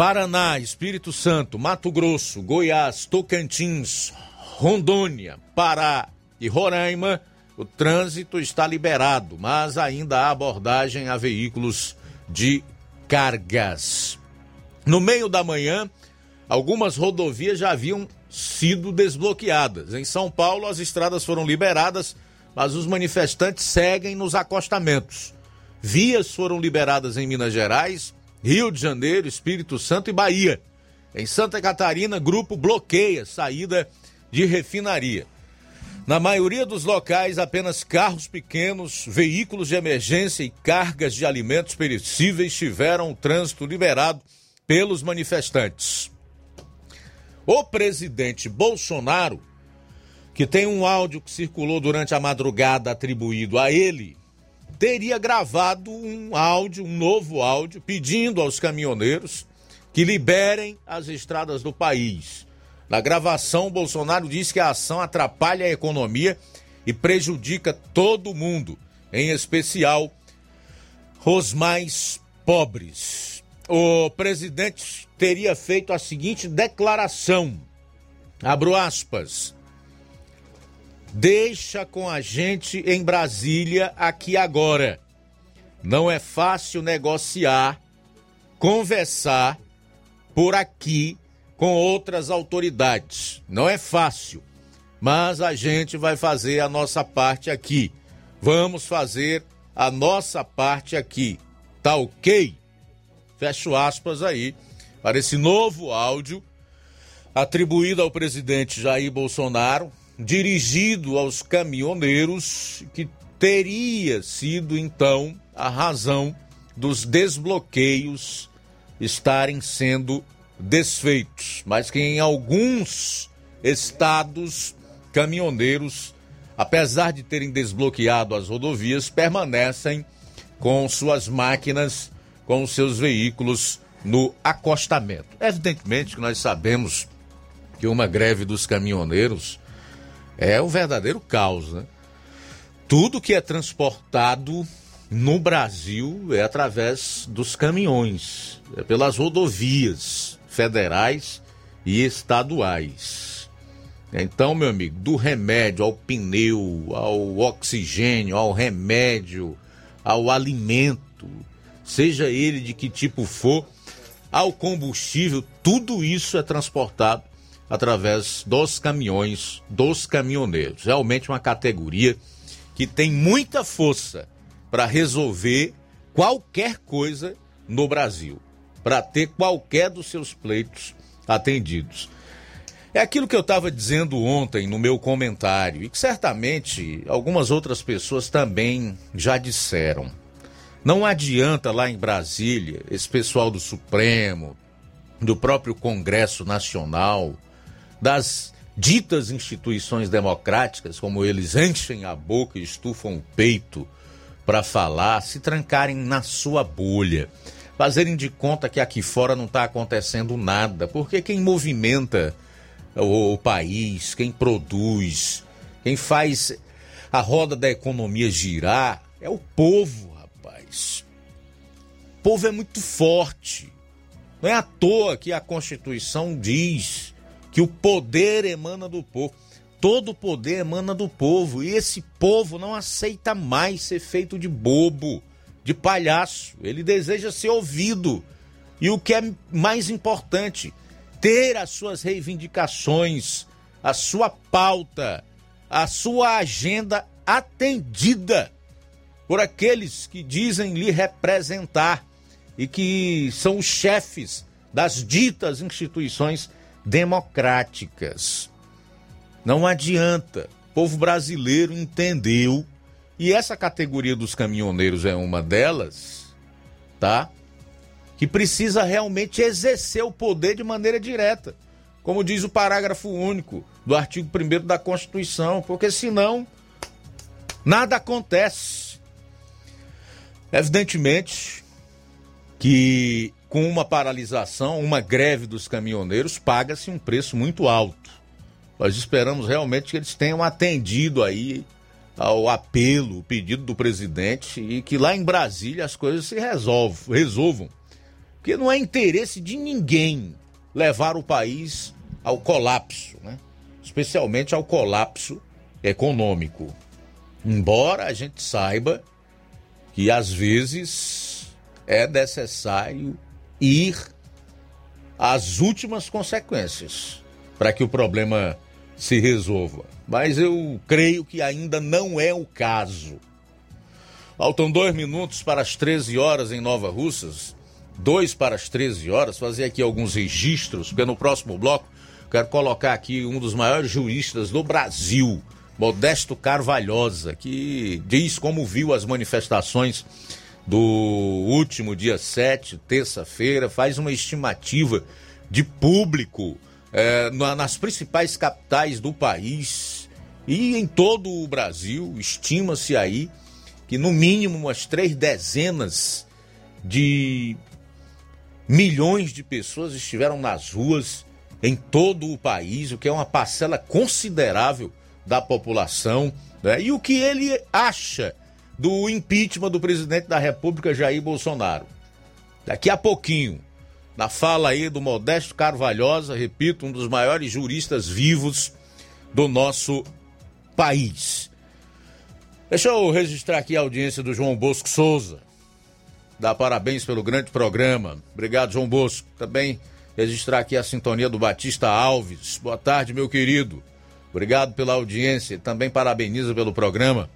Paraná, Espírito Santo, Mato Grosso, Goiás, Tocantins, Rondônia, Pará e Roraima, o trânsito está liberado, mas ainda há abordagem a veículos de cargas. No meio da manhã, algumas rodovias já haviam sido desbloqueadas. Em São Paulo, as estradas foram liberadas, mas os manifestantes seguem nos acostamentos. Vias foram liberadas em Minas Gerais, Rio de Janeiro, Espírito Santo e Bahia. Em Santa Catarina, grupo bloqueia saída de refinaria. Na maioria dos locais, apenas carros pequenos, veículos de emergência e cargas de alimentos perecíveis tiveram o trânsito liberado pelos manifestantes. O presidente Bolsonaro, que tem um áudio que circulou durante a madrugada atribuído a ele, teria gravado um áudio, um novo áudio, pedindo aos caminhoneiros que liberem as estradas do país. Na gravação, Bolsonaro diz que a ação atrapalha a economia e prejudica todo mundo, em especial os mais pobres. O presidente teria feito a seguinte declaração: abro aspas. Deixa com a gente em Brasília aqui agora. Não é fácil negociar, conversar por aqui com outras autoridades. Não é fácil, mas a gente vai fazer a nossa parte aqui. Vamos fazer a nossa parte aqui. Tá ok? Fecho aspas aí para esse novo áudio atribuído ao presidente Jair Bolsonaro dirigido aos caminhoneiros, que teria sido então a razão dos desbloqueios estarem sendo desfeitos, mas que em alguns estados caminhoneiros, apesar de terem desbloqueado as rodovias, permanecem com suas máquinas, com seus veículos no acostamento. Evidentemente que nós sabemos que uma greve dos caminhoneiros é um verdadeiro caos, né? Tudo que é transportado no Brasil é através dos caminhões, é pelas rodovias federais e estaduais. Então, meu amigo, do remédio ao pneu, ao oxigênio, ao remédio, ao alimento, seja ele de que tipo for, ao combustível, tudo isso é transportado através dos caminhões, dos caminhoneiros. Realmente uma categoria que tem muita força para resolver qualquer coisa no Brasil, para ter qualquer dos seus pleitos atendidos. É aquilo que eu estava dizendo ontem no meu comentário e que certamente algumas outras pessoas também já disseram. Não adianta lá em Brasília, esse pessoal do Supremo, do próprio Congresso Nacional, das ditas instituições democráticas, como eles enchem a boca e estufam o peito para falar, se trancarem na sua bolha. fazerem de conta que aqui fora não está acontecendo nada, porque quem movimenta o, o país, quem produz, quem faz a roda da economia girar é o povo, rapaz. O povo é muito forte. Não é à toa que a Constituição diz que o poder emana do povo. Todo poder emana do povo e esse povo não aceita mais ser feito de bobo, de palhaço. Ele deseja ser ouvido. E o que é mais importante, ter as suas reivindicações, a sua pauta, a sua agenda atendida por aqueles que dizem lhe representar e que são os chefes das ditas instituições democráticas. Não adianta. O povo brasileiro entendeu, e essa categoria dos caminhoneiros é uma delas, tá? Que precisa realmente exercer o poder de maneira direta, como diz o parágrafo único do artigo 1 da Constituição, porque senão nada acontece. Evidentemente que com uma paralisação, uma greve dos caminhoneiros, paga-se um preço muito alto. Nós esperamos realmente que eles tenham atendido aí ao apelo, o pedido do presidente e que lá em Brasília as coisas se resolvam, resolvam. Porque não é interesse de ninguém levar o país ao colapso, né? especialmente ao colapso econômico. Embora a gente saiba que às vezes é necessário ir às últimas consequências para que o problema se resolva. Mas eu creio que ainda não é o caso. Faltam dois minutos para as 13 horas em Nova Russas. Dois para as 13 horas. Fazer aqui alguns registros, porque no próximo bloco quero colocar aqui um dos maiores juristas do Brasil, Modesto Carvalhosa, que diz como viu as manifestações do último dia 7, terça-feira, faz uma estimativa de público é, nas principais capitais do país e em todo o Brasil, estima-se aí que no mínimo umas três dezenas de milhões de pessoas estiveram nas ruas em todo o país, o que é uma parcela considerável da população. Né? E o que ele acha do impeachment do presidente da República, Jair Bolsonaro. Daqui a pouquinho, na fala aí do Modesto Carvalhosa, repito, um dos maiores juristas vivos do nosso país. Deixa eu registrar aqui a audiência do João Bosco Souza. Dar parabéns pelo grande programa. Obrigado, João Bosco. Também registrar aqui a sintonia do Batista Alves. Boa tarde, meu querido. Obrigado pela audiência. Também parabeniza pelo programa.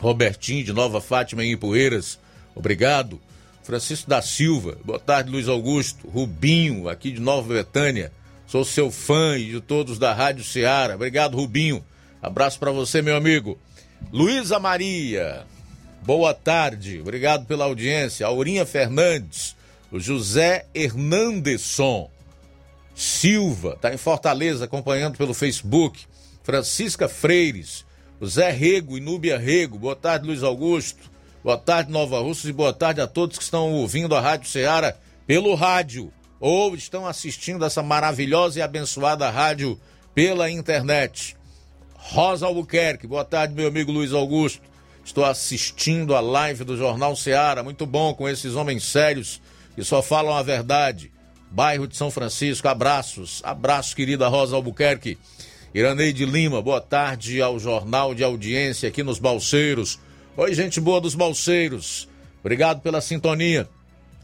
Robertinho de Nova Fátima em Ipueiras. Obrigado. Francisco da Silva, boa tarde, Luiz Augusto, Rubinho, aqui de Nova Betânia. Sou seu fã e de todos da Rádio Ceará. Obrigado, Rubinho. Abraço para você, meu amigo. Luísa Maria, boa tarde. Obrigado pela audiência. Aurinha Fernandes, o José Hernandesson Silva, está em Fortaleza, acompanhando pelo Facebook. Francisca Freires, Zé Rego e Núbia Rego. Boa tarde, Luiz Augusto. Boa tarde, Nova Russa, e boa tarde a todos que estão ouvindo a Rádio Ceará pelo rádio ou estão assistindo essa maravilhosa e abençoada rádio pela internet. Rosa Albuquerque, boa tarde, meu amigo Luiz Augusto. Estou assistindo a live do Jornal Ceará, muito bom com esses homens sérios que só falam a verdade. Bairro de São Francisco, abraços, abraços, querida Rosa Albuquerque. Iraneide Lima, boa tarde ao Jornal de Audiência aqui nos Balseiros. Oi, gente boa dos Balseiros. Obrigado pela sintonia.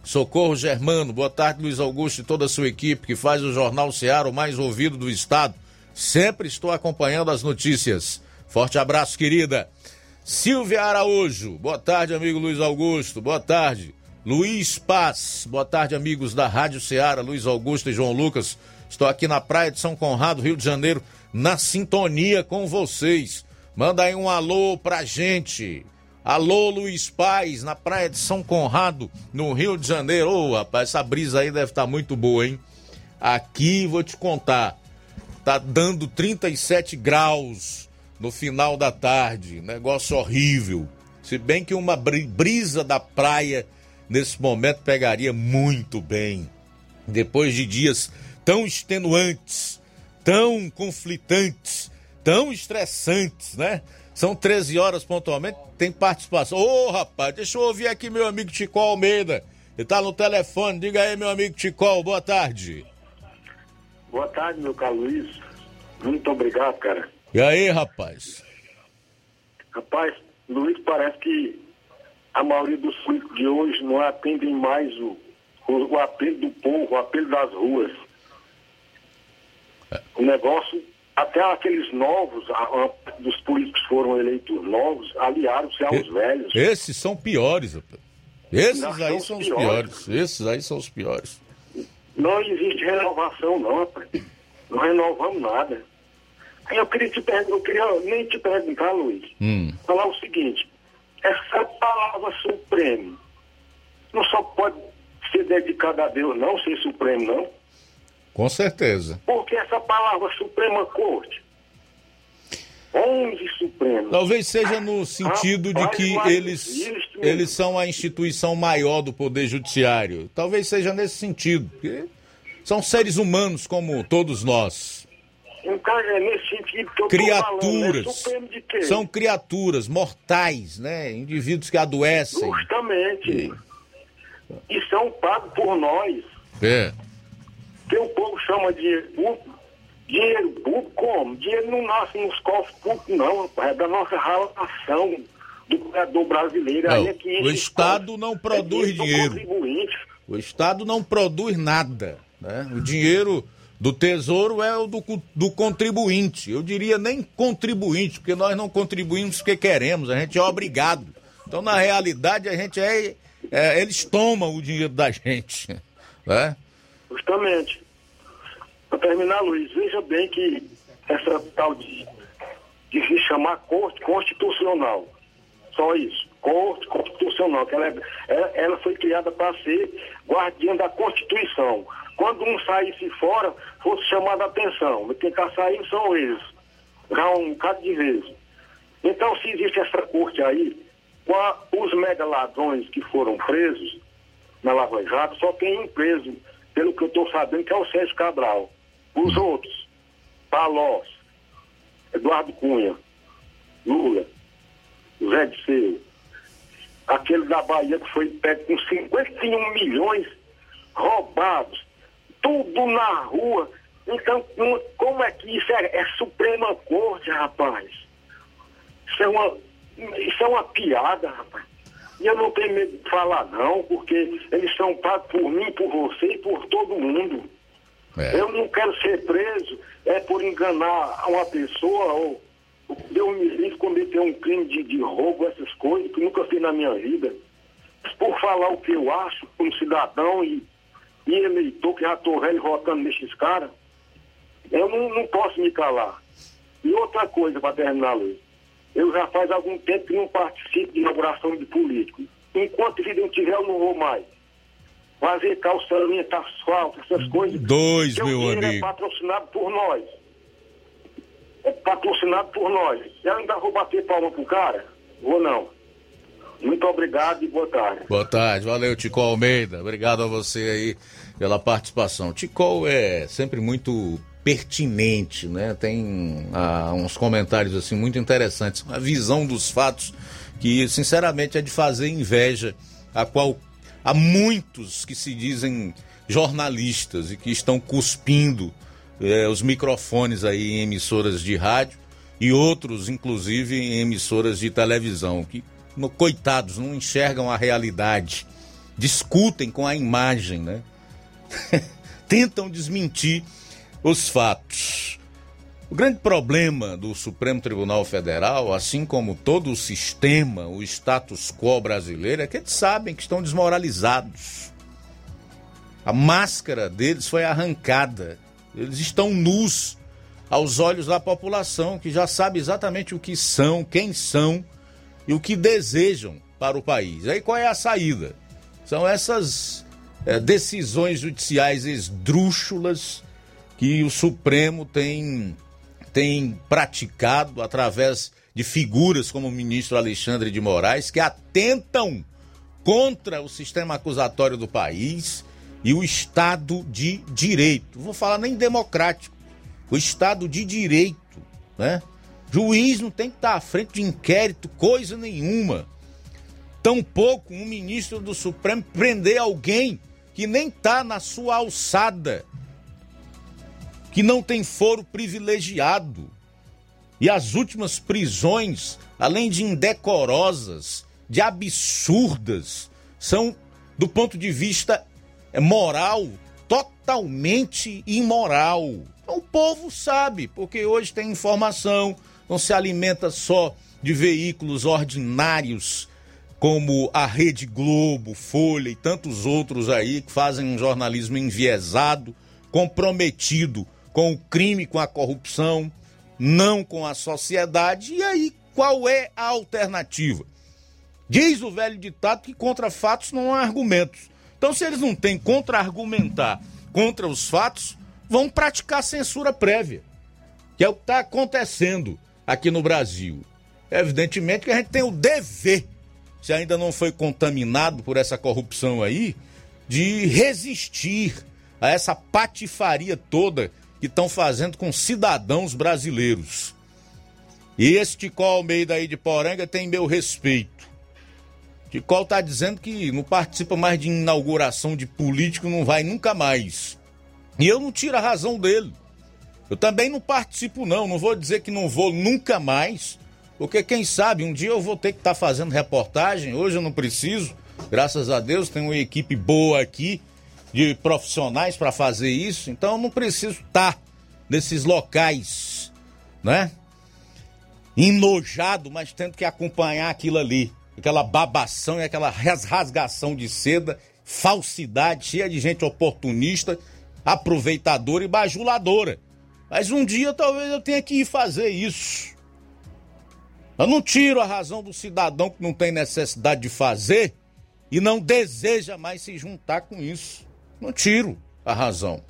Socorro Germano, boa tarde, Luiz Augusto e toda a sua equipe que faz o Jornal Ceará o mais ouvido do estado. Sempre estou acompanhando as notícias. Forte abraço, querida. Silvia Araújo, boa tarde, amigo Luiz Augusto, boa tarde. Luiz Paz, boa tarde, amigos da Rádio Ceará, Luiz Augusto e João Lucas. Estou aqui na praia de São Conrado, Rio de Janeiro, na sintonia com vocês. Manda aí um alô pra gente. Alô, Luiz Paz, na praia de São Conrado, no Rio de Janeiro. Ô, oh, rapaz, essa brisa aí deve estar tá muito boa, hein? Aqui, vou te contar, tá dando 37 graus no final da tarde. Negócio horrível. Se bem que uma brisa da praia nesse momento pegaria muito bem. Depois de dias tão extenuantes, tão conflitantes, tão estressantes, né? São 13 horas pontualmente, tem participação. Ô, rapaz, deixa eu ouvir aqui meu amigo Tico Almeida. Ele tá no telefone. Diga aí, meu amigo Tico, boa tarde. Boa tarde, meu caro Luiz. Muito obrigado, cara. E aí, rapaz? Rapaz, Luiz, parece que a maioria dos políticos de hoje não atendem mais o, o, o apelo do povo, o apelo das ruas. O negócio, até aqueles novos, a, a, dos políticos foram eleitos novos, aliaram-se aos E- velhos. Esses são piores, rapaz. Esses aí são os piores. piores. Esses aí são os piores. Não existe renovação, não, rapaz. Não renovamos nada. Eu queria te eu queria nem te perguntar, Luiz, Hum. falar o seguinte, essa palavra supremo não só pode ser dedicada a Deus, não, ser supremo, não. Com certeza. Porque essa palavra Suprema Corte, 11 Supremos. Talvez seja no sentido de que eles, eles são a instituição maior do Poder Judiciário. Talvez seja nesse sentido. Porque são seres humanos como todos nós. Então é nesse sentido que eu tô falando, Criaturas. é? São criaturas mortais, né? Indivíduos que adoecem. Justamente. E são pagos por nós. É. que o povo chama de dinheiro público. Dinheiro público como? Dinheiro não nasce nos cofres públicos, não, rapaz. É da nossa relação do criador brasileiro. Não, é que o Estado não produz é dinheiro. O Estado não produz nada. Né? O dinheiro do Tesouro é o do, do contribuinte. Eu diria nem contribuinte, porque nós não contribuímos porque queremos, a gente é obrigado. Então, na realidade, a gente é. é, eles tomam o dinheiro da gente. Né? Justamente. Para terminar, Luiz, veja bem que essa tal de, de se chamar Corte Constitucional, só isso, Corte Constitucional, que ela, é- ela, ela foi criada para ser guardiã da Constituição. Quando um saísse fora, fosse chamado a atenção. Quem está saindo são eles, já um bocado de vezes. Então, se existe essa corte aí, os mega ladrões que foram presos na Lava Jato, só tem um preso, pelo que eu estou sabendo, que é o Sérgio Cabral. Os outros, Palós, Eduardo Cunha, Lula, Zé de Seu, aquele da Bahia que foi pego com 51 milhões roubados, tudo na rua. Então, como é que isso é, é Suprema Corte, rapaz? Isso é uma, isso é uma piada, rapaz. E eu não tenho medo de falar, não, porque eles são pagos por mim, por você e por todo mundo. Eu não quero ser preso é por enganar uma pessoa ou Deus me livre cometer um crime de, de roubo, essas coisas, que nunca fiz na minha vida. Por falar o que eu acho como cidadão e, e eleitor, que já estou velho votando nesses caras, eu não, não posso me calar. E outra coisa, para terminar, Luiz, eu já faz algum tempo que não participo de inauguração de político. Enquanto vida eu tiver, eu não vou mais. Fazer calçamento, asfalto, essas coisas. Dois, meu dinheiro amigo. É patrocinado por nós. É patrocinado por nós. Eu ainda vou bater palma pro cara? Vou não. Muito obrigado e boa tarde. Boa tarde, valeu Tico Almeida, obrigado a você aí pela participação. Tico é sempre muito pertinente, né? Tem ah, uns comentários assim muito interessantes, uma visão dos fatos que sinceramente é de fazer inveja a qual a muitos que se dizem jornalistas e que estão cuspindo eh, os microfones aí em emissoras de rádio e outros, inclusive, em emissoras de televisão, que, no, coitados, não enxergam a realidade, discutem com a imagem, né? Tentam desmentir os fatos. O grande problema do Supremo Tribunal Federal, assim como todo o sistema, o status quo brasileiro, é que eles sabem que estão desmoralizados. A máscara deles foi arrancada. Eles estão nus aos olhos da população, que já sabe exatamente o que são, quem são e o que desejam para o país. Aí qual é a saída? São essas eh, decisões judiciais esdrúxulas que o Supremo tem, tem praticado através de figuras como o ministro Alexandre de Moraes, que atentam contra o sistema acusatório do país e o Estado de Direito. Vou falar nem democrático, o Estado de Direito, né? Juiz não tem que estar à frente de inquérito, coisa nenhuma. Tampouco um ministro do Supremo prender alguém que nem está na sua alçada, que não tem foro privilegiado. E as últimas prisões, além de indecorosas, de absurdas, são, do ponto de vista moral, totalmente imoral. Então, o povo sabe, porque hoje tem informação, não se alimenta só de veículos ordinários como a Rede Globo, Folha e tantos outros aí que fazem um jornalismo enviesado, comprometido com o crime, com a corrupção, não com a sociedade. E aí, qual é a alternativa? Diz o velho ditado que contra fatos não há argumentos. Então, se eles não têm contra-argumentar contra os fatos, vão praticar censura prévia, que é o que está acontecendo aqui no Brasil. Evidentemente que a gente tem o dever, se ainda não foi contaminado por essa corrupção aí, de resistir a essa patifaria toda que estão fazendo com cidadãos brasileiros. E esse Ticol Almeida aí de Poranga tem meu respeito. Ticol está dizendo que não participa mais de inauguração de político, não vai nunca mais. E eu não tiro a razão dele. Eu também não participo, não. Não vou dizer que não vou nunca mais, porque quem sabe um dia eu vou ter que estar tá fazendo reportagem. Hoje eu não preciso, graças a Deus, tem uma equipe boa aqui de profissionais para fazer isso. Então eu não preciso estar tá nesses locais, né? Enojado, mas tendo que acompanhar aquilo ali. Aquela babação e aquela rasgação de seda, falsidade, cheia de gente oportunista, aproveitadora e bajuladora. Mas um dia talvez eu tenha que ir fazer isso. Eu não tiro a razão do cidadão que não tem necessidade de fazer e não deseja mais se juntar com isso. Não tiro a razão.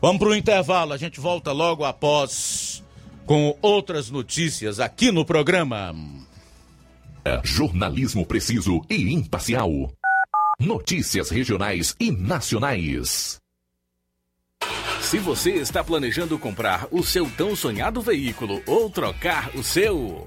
Vamos para o intervalo, a gente volta logo após com outras notícias aqui no programa. Jornalismo preciso e imparcial. Notícias regionais e nacionais. Se você está planejando comprar o seu tão sonhado veículo ou trocar o seu.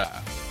Yeah.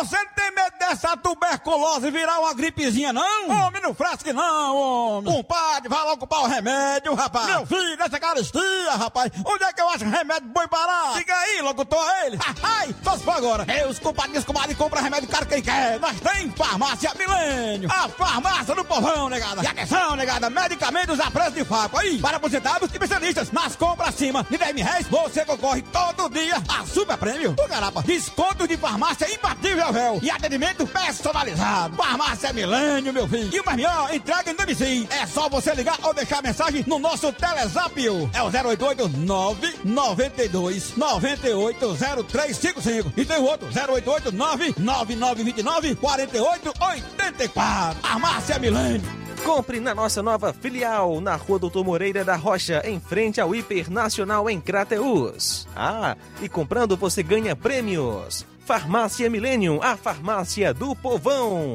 Você não tem medo dessa tuberculose virar uma gripezinha, não? Homem, não fresque não, homem. Compadre, vai logo comprar o remédio, rapaz. Meu filho, nessa caristia, rapaz. Onde é que eu acho remédio bom barato? Diga aí, locutor, ele. Ai, só se for agora. Meus compadres, comadre, compra remédio caro quem quer. Nós tem farmácia milênio. A farmácia do povão, negada. E atenção, negada, medicamentos a preço de faco. Aí, para aposentados e especialistas. Nas compras acima de 10 mil reais, você concorre todo dia a super prêmio. Do Garapa, desconto de farmácia imbatível, véu. E atendimento personalizado. Farmácia Milênio, meu filho. E o melhor, entrega em domicílio. É só você ligar ou deixar mensagem no nosso Telezap. É o 088 992 98 0355. E tem o outro, 088 99929 4884. Farmácia Milênio. Compre na nossa nova filial, na Rua Doutor Moreira da Rocha, em frente ao Hiper Nacional em Crateus. Ah, e comprando você ganha prêmios. Farmácia Millennium, a farmácia do povão.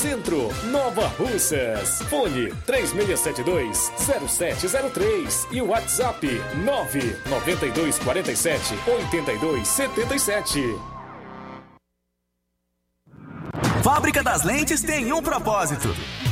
Centro, Nova Russas. Fone 3672-0703 e WhatsApp 99247-8277. Fábrica das Lentes tem um propósito.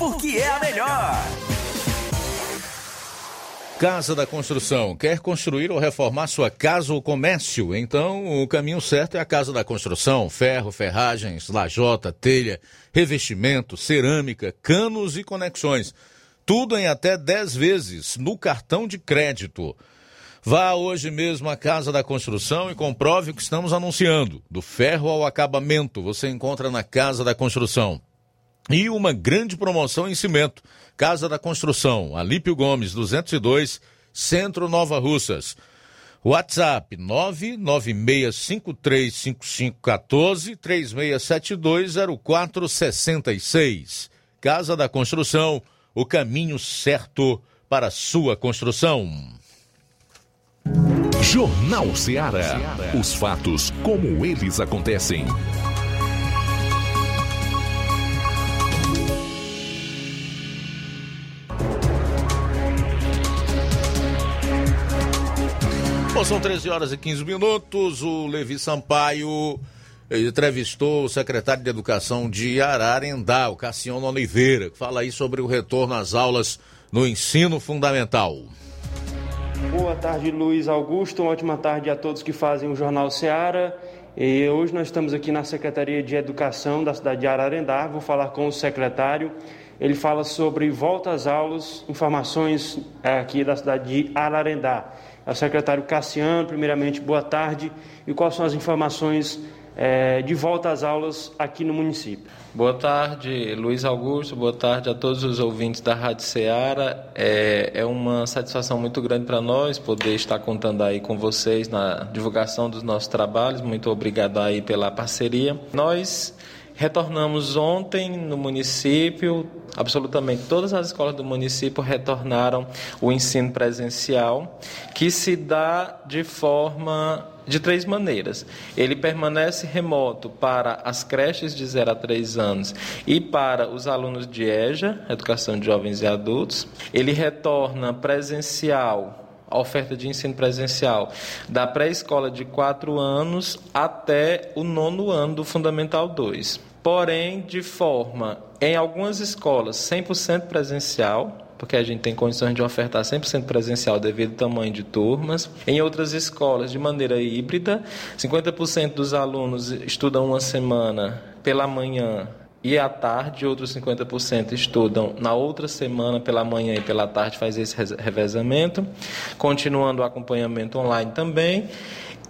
porque é a melhor. Casa da Construção. Quer construir ou reformar sua casa ou comércio? Então, o caminho certo é a Casa da Construção. Ferro, ferragens, lajota, telha, revestimento, cerâmica, canos e conexões. Tudo em até 10 vezes no cartão de crédito. Vá hoje mesmo à Casa da Construção e comprove o que estamos anunciando. Do ferro ao acabamento, você encontra na Casa da Construção. E uma grande promoção em cimento. Casa da Construção, Alípio Gomes, 202, Centro Nova Russas. WhatsApp 996535514 36720466. Casa da Construção, o caminho certo para a sua construção. Jornal Ceará. Os fatos como eles acontecem. Bom, são 13 horas e 15 minutos. O Levi Sampaio entrevistou o secretário de Educação de Ararendá, o Cassiano Oliveira, que fala aí sobre o retorno às aulas no ensino fundamental. Boa tarde, Luiz Augusto. Uma ótima tarde a todos que fazem o Jornal Seara. E hoje nós estamos aqui na Secretaria de Educação da cidade de Ararendá. Vou falar com o secretário. Ele fala sobre volta às aulas, informações aqui da cidade de Ararendá. É o secretário Cassiano, primeiramente, boa tarde. E quais são as informações é, de volta às aulas aqui no município? Boa tarde, Luiz Augusto. Boa tarde a todos os ouvintes da Rádio Ceará. É, é uma satisfação muito grande para nós poder estar contando aí com vocês na divulgação dos nossos trabalhos. Muito obrigado aí pela parceria. Nós Retornamos ontem no município, absolutamente todas as escolas do município retornaram o ensino presencial, que se dá de forma de três maneiras. Ele permanece remoto para as creches de 0 a 3 anos e para os alunos de EJA, Educação de Jovens e Adultos. Ele retorna presencial a oferta de ensino presencial da pré-escola de 4 anos até o nono ano do Fundamental 2. Porém, de forma, em algumas escolas, 100% presencial, porque a gente tem condições de ofertar 100% presencial devido ao tamanho de turmas. Em outras escolas, de maneira híbrida, 50% dos alunos estudam uma semana pela manhã e à tarde, outros 50% estudam na outra semana pela manhã e pela tarde, faz esse revezamento, continuando o acompanhamento online também.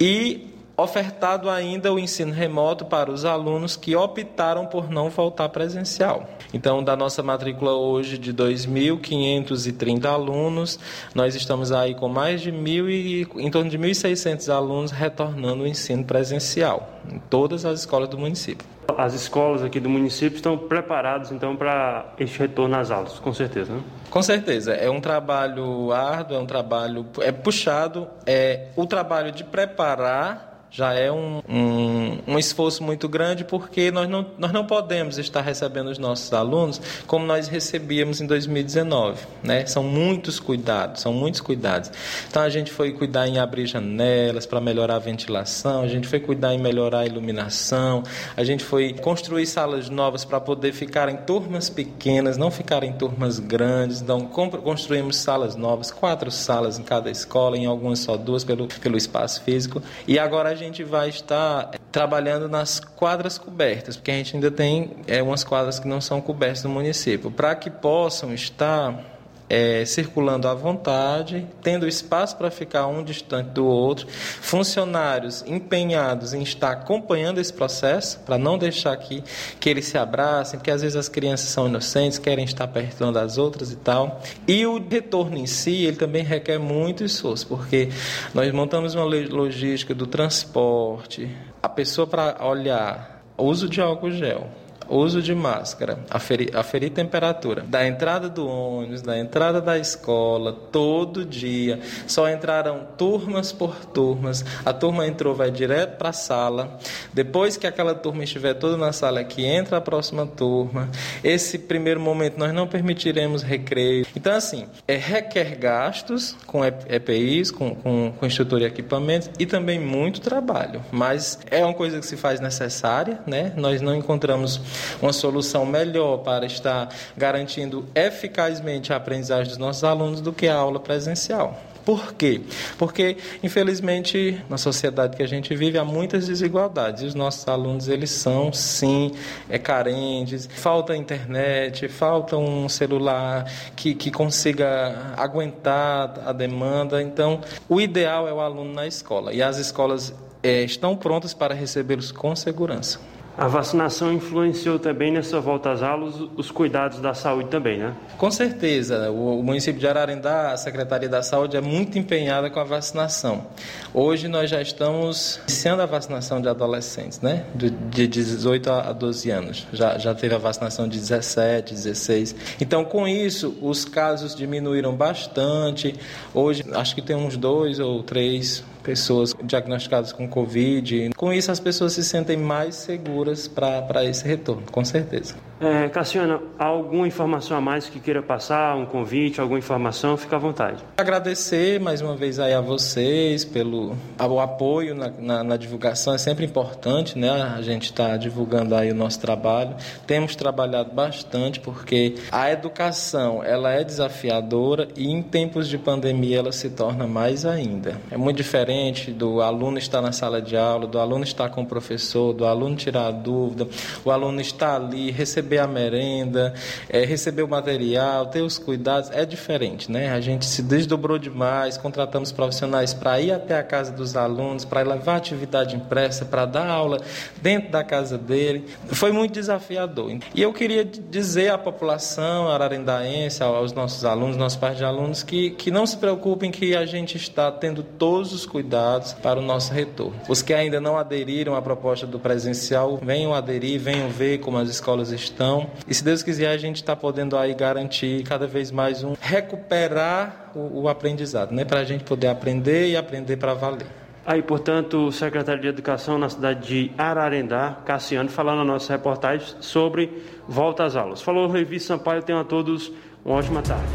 E ofertado ainda o ensino remoto para os alunos que optaram por não voltar presencial. Então, da nossa matrícula hoje de 2.530 alunos, nós estamos aí com mais de mil e, em torno de 1.600 alunos retornando o ensino presencial em todas as escolas do município. As escolas aqui do município estão preparadas então para este retorno às aulas, com certeza, né? Com certeza, é um trabalho árduo, é um trabalho é puxado, é o trabalho de preparar já é um, um, um, esforço muito grande porque nós não, nós não podemos estar recebendo os nossos alunos como nós recebíamos em 2019. Né? São muitos cuidados, são muitos cuidados. Então a gente foi cuidar em abrir janelas para melhorar a ventilação, a gente foi cuidar em melhorar a iluminação, a gente foi construir salas novas para poder ficar em turmas pequenas, não ficar em turmas grandes. Então construímos salas novas, quatro salas em cada escola, em algumas só duas pelo, pelo espaço físico. E agora a gente vai estar trabalhando nas quadras cobertas, porque a gente ainda tem é, umas quadras que não são cobertas no município, para que possam estar é, circulando à vontade, tendo espaço para ficar um distante do outro, funcionários empenhados em estar acompanhando esse processo, para não deixar que, que eles se abracem, porque às vezes as crianças são inocentes, querem estar perto das outras e tal. E o retorno em si, ele também requer muito esforço, porque nós montamos uma logística do transporte, a pessoa para olhar uso de álcool gel, uso de máscara, aferir, aferir temperatura, da entrada do ônibus, da entrada da escola, todo dia. Só entraram turmas por turmas. A turma entrou, vai direto para a sala. Depois que aquela turma estiver toda na sala, é que entra a próxima turma. Esse primeiro momento nós não permitiremos recreio. Então, assim, é, requer gastos com EPIs, com, com, com estrutura e equipamentos e também muito trabalho. Mas é uma coisa que se faz necessária, né? Nós não encontramos uma solução melhor para estar garantindo eficazmente a aprendizagem dos nossos alunos do que a aula presencial. Por quê? Porque, infelizmente, na sociedade que a gente vive há muitas desigualdades. E os nossos alunos, eles são, sim, é, carentes. Falta internet, falta um celular que, que consiga aguentar a demanda. Então, o ideal é o aluno na escola. E as escolas é, estão prontas para recebê-los com segurança. A vacinação influenciou também nessa volta às aulas os cuidados da saúde também, né? Com certeza. O município de Ararendá, a Secretaria da Saúde é muito empenhada com a vacinação. Hoje nós já estamos iniciando a vacinação de adolescentes, né? De 18 a 12 anos. Já, já teve a vacinação de 17, 16. Então, com isso, os casos diminuíram bastante. Hoje, acho que tem uns dois ou três pessoas diagnosticadas com Covid. Com isso, as pessoas se sentem mais seguras para esse retorno, com certeza. É, Cassiana, alguma informação a mais que queira passar, um convite, alguma informação, fica à vontade. Agradecer mais uma vez aí a vocês pelo o apoio na, na, na divulgação, é sempre importante, né? A gente está divulgando aí o nosso trabalho. Temos trabalhado bastante porque a educação, ela é desafiadora e em tempos de pandemia ela se torna mais ainda. É muito diferente do aluno estar na sala de aula, do aluno estar com o professor, do aluno tirar a dúvida, o aluno estar ali recebendo receber a merenda, é, receber o material, ter os cuidados, é diferente, né? A gente se desdobrou demais, contratamos profissionais para ir até a casa dos alunos, para levar atividade impressa, para dar aula dentro da casa dele. Foi muito desafiador. E eu queria dizer à população ararendaense, aos nossos alunos, nossos pais de alunos, que, que não se preocupem que a gente está tendo todos os cuidados para o nosso retorno. Os que ainda não aderiram à proposta do presencial, venham aderir, venham ver como as escolas estão. E se Deus quiser, a gente está podendo aí garantir cada vez mais um recuperar o, o aprendizado, né? Para a gente poder aprender e aprender para valer. Aí, portanto, o secretário de Educação na cidade de Ararendá, Cassiano, falando na nossa reportagem sobre volta às aulas. Falou Levi Sampaio, tenham a todos uma ótima tarde.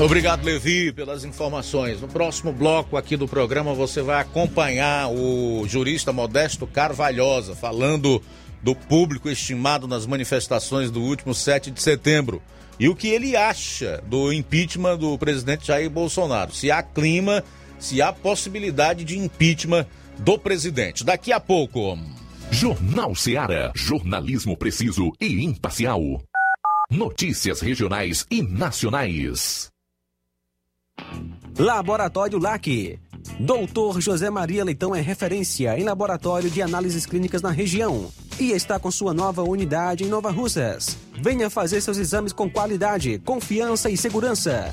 Obrigado, Levi, pelas informações. No próximo bloco aqui do programa você vai acompanhar o jurista Modesto Carvalhosa falando do público estimado nas manifestações do último 7 de setembro e o que ele acha do impeachment do presidente Jair Bolsonaro. Se há clima, se há possibilidade de impeachment do presidente. Daqui a pouco. Jornal Seara. Jornalismo preciso e imparcial. Notícias regionais e nacionais. Laboratório LAC. Doutor José Maria Leitão é referência em laboratório de análises clínicas na região e está com sua nova unidade em Nova Russas. Venha fazer seus exames com qualidade, confiança e segurança.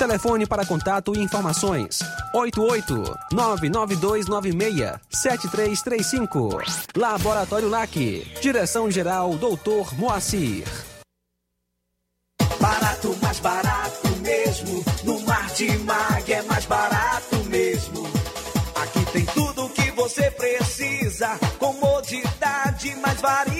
Telefone para contato e informações: 88-99296-7335. Laboratório LAC. Direção-Geral Dr. Moacir. Barato, mais barato mesmo. No Martimag é mais barato mesmo. Aqui tem tudo o que você precisa. Comodidade, mais variedade.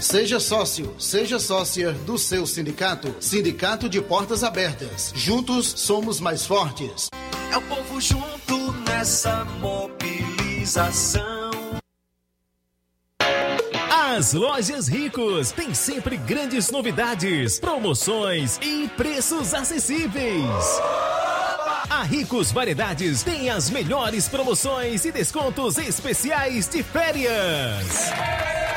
Seja sócio, seja sócia do seu sindicato. Sindicato de Portas Abertas. Juntos somos mais fortes. É o povo junto nessa mobilização. As lojas Ricos têm sempre grandes novidades, promoções e preços acessíveis. A Ricos Variedades tem as melhores promoções e descontos especiais de férias.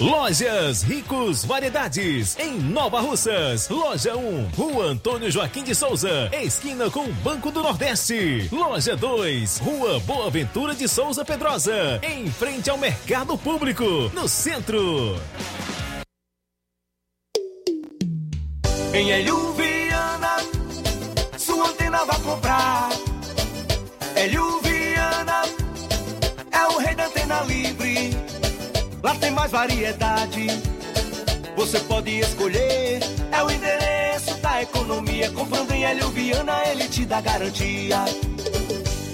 Lojas Ricos Variedades, em Nova Russas. Loja 1, Rua Antônio Joaquim de Souza, esquina com o Banco do Nordeste. Loja 2, Rua Boa Ventura de Souza Pedrosa, em frente ao Mercado Público, no centro. Em Elhuviana, sua antena vai comprar. Elhuviana é o rei da antena livre. Lá tem mais variedade. Você pode escolher. É o endereço da economia. Comprando em Elhuviana, ele te dá garantia.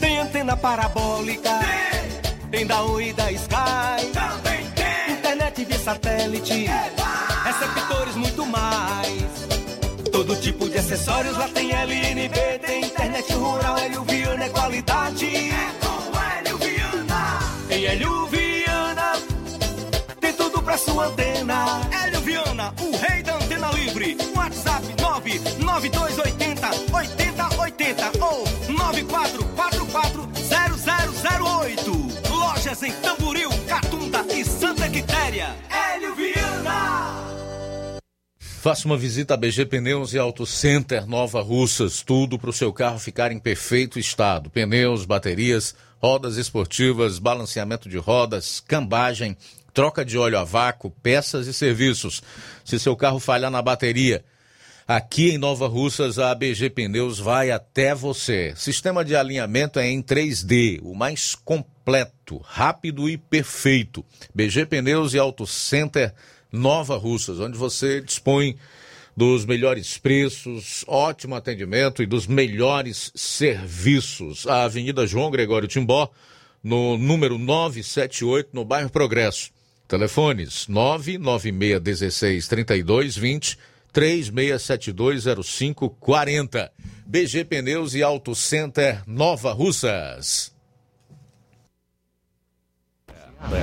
Tem antena parabólica. Tem, tem da Oi e da Sky. Também tem. Internet via satélite. Receptores muito mais. Todo tipo de acessórios lá tem LNB, tem internet rural, Hélio Viana é qualidade. É com Hélio Viana. Em Hélio Viana pra sua antena. Hélio Viana, o rei da antena livre. WhatsApp 99280 8080 ou 94440008. Lojas em Tamboril, Catunda e Santa Quitéria. Hélio Viana. Faça uma visita a BG Pneus e Auto Center Nova Russas. Tudo para o seu carro ficar em perfeito estado: pneus, baterias, rodas esportivas, balanceamento de rodas, cambagem, troca de óleo a vácuo, peças e serviços. Se seu carro falhar na bateria, Aqui em Nova Russas, a ABG Pneus vai até você. Sistema de alinhamento é em 3D, o mais completo, rápido e perfeito. BG Pneus e Auto Center Nova Russas, onde você dispõe dos melhores preços, ótimo atendimento e dos melhores serviços. A Avenida João Gregório Timbó, no número 978, no bairro Progresso. Telefones 99616 3220 36720540. BG Pneus e Auto Center Nova Russas.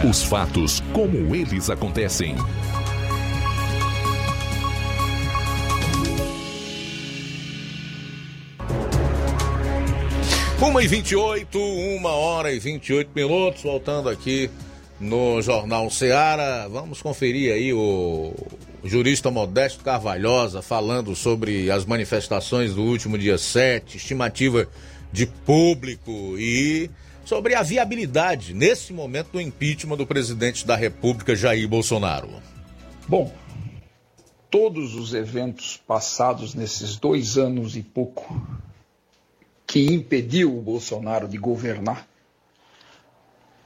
Os fatos como eles acontecem. Uma e 28, uma hora e 28 minutos, voltando aqui no Jornal Seara. Vamos conferir aí o jurista Modesto Carvalhosa falando sobre as manifestações do último dia 7, estimativa de público e sobre a viabilidade, nesse momento, do impeachment do presidente da República, Jair Bolsonaro. Bom, todos os eventos passados nesses dois anos e pouco que impediu o Bolsonaro de governar,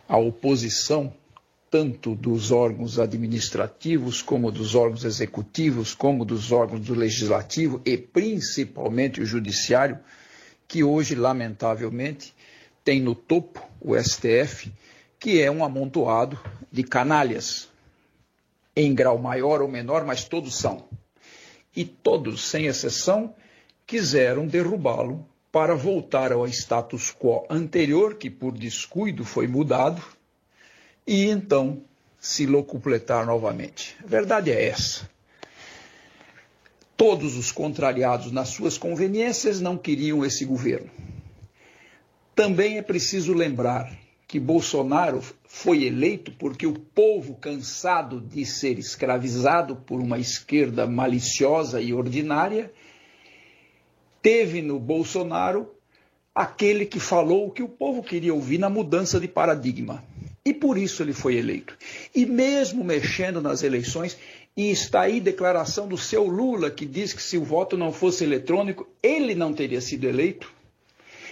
a oposição, tanto dos órgãos administrativos, como dos órgãos executivos, como dos órgãos do legislativo e principalmente o judiciário, que hoje, lamentavelmente, tem no topo o STF, que é um amontoado de canalhas, em grau maior ou menor, mas todos são. E todos, sem exceção, quiseram derrubá-lo para voltar ao status quo anterior, que por descuido foi mudado, e então se locupletar novamente. A verdade é essa. Todos os contrariados nas suas conveniências não queriam esse governo. Também é preciso lembrar que Bolsonaro foi eleito porque o povo, cansado de ser escravizado por uma esquerda maliciosa e ordinária, teve no Bolsonaro aquele que falou o que o povo queria ouvir na mudança de paradigma. E por isso ele foi eleito. E mesmo mexendo nas eleições, e está aí declaração do seu Lula, que diz que se o voto não fosse eletrônico, ele não teria sido eleito,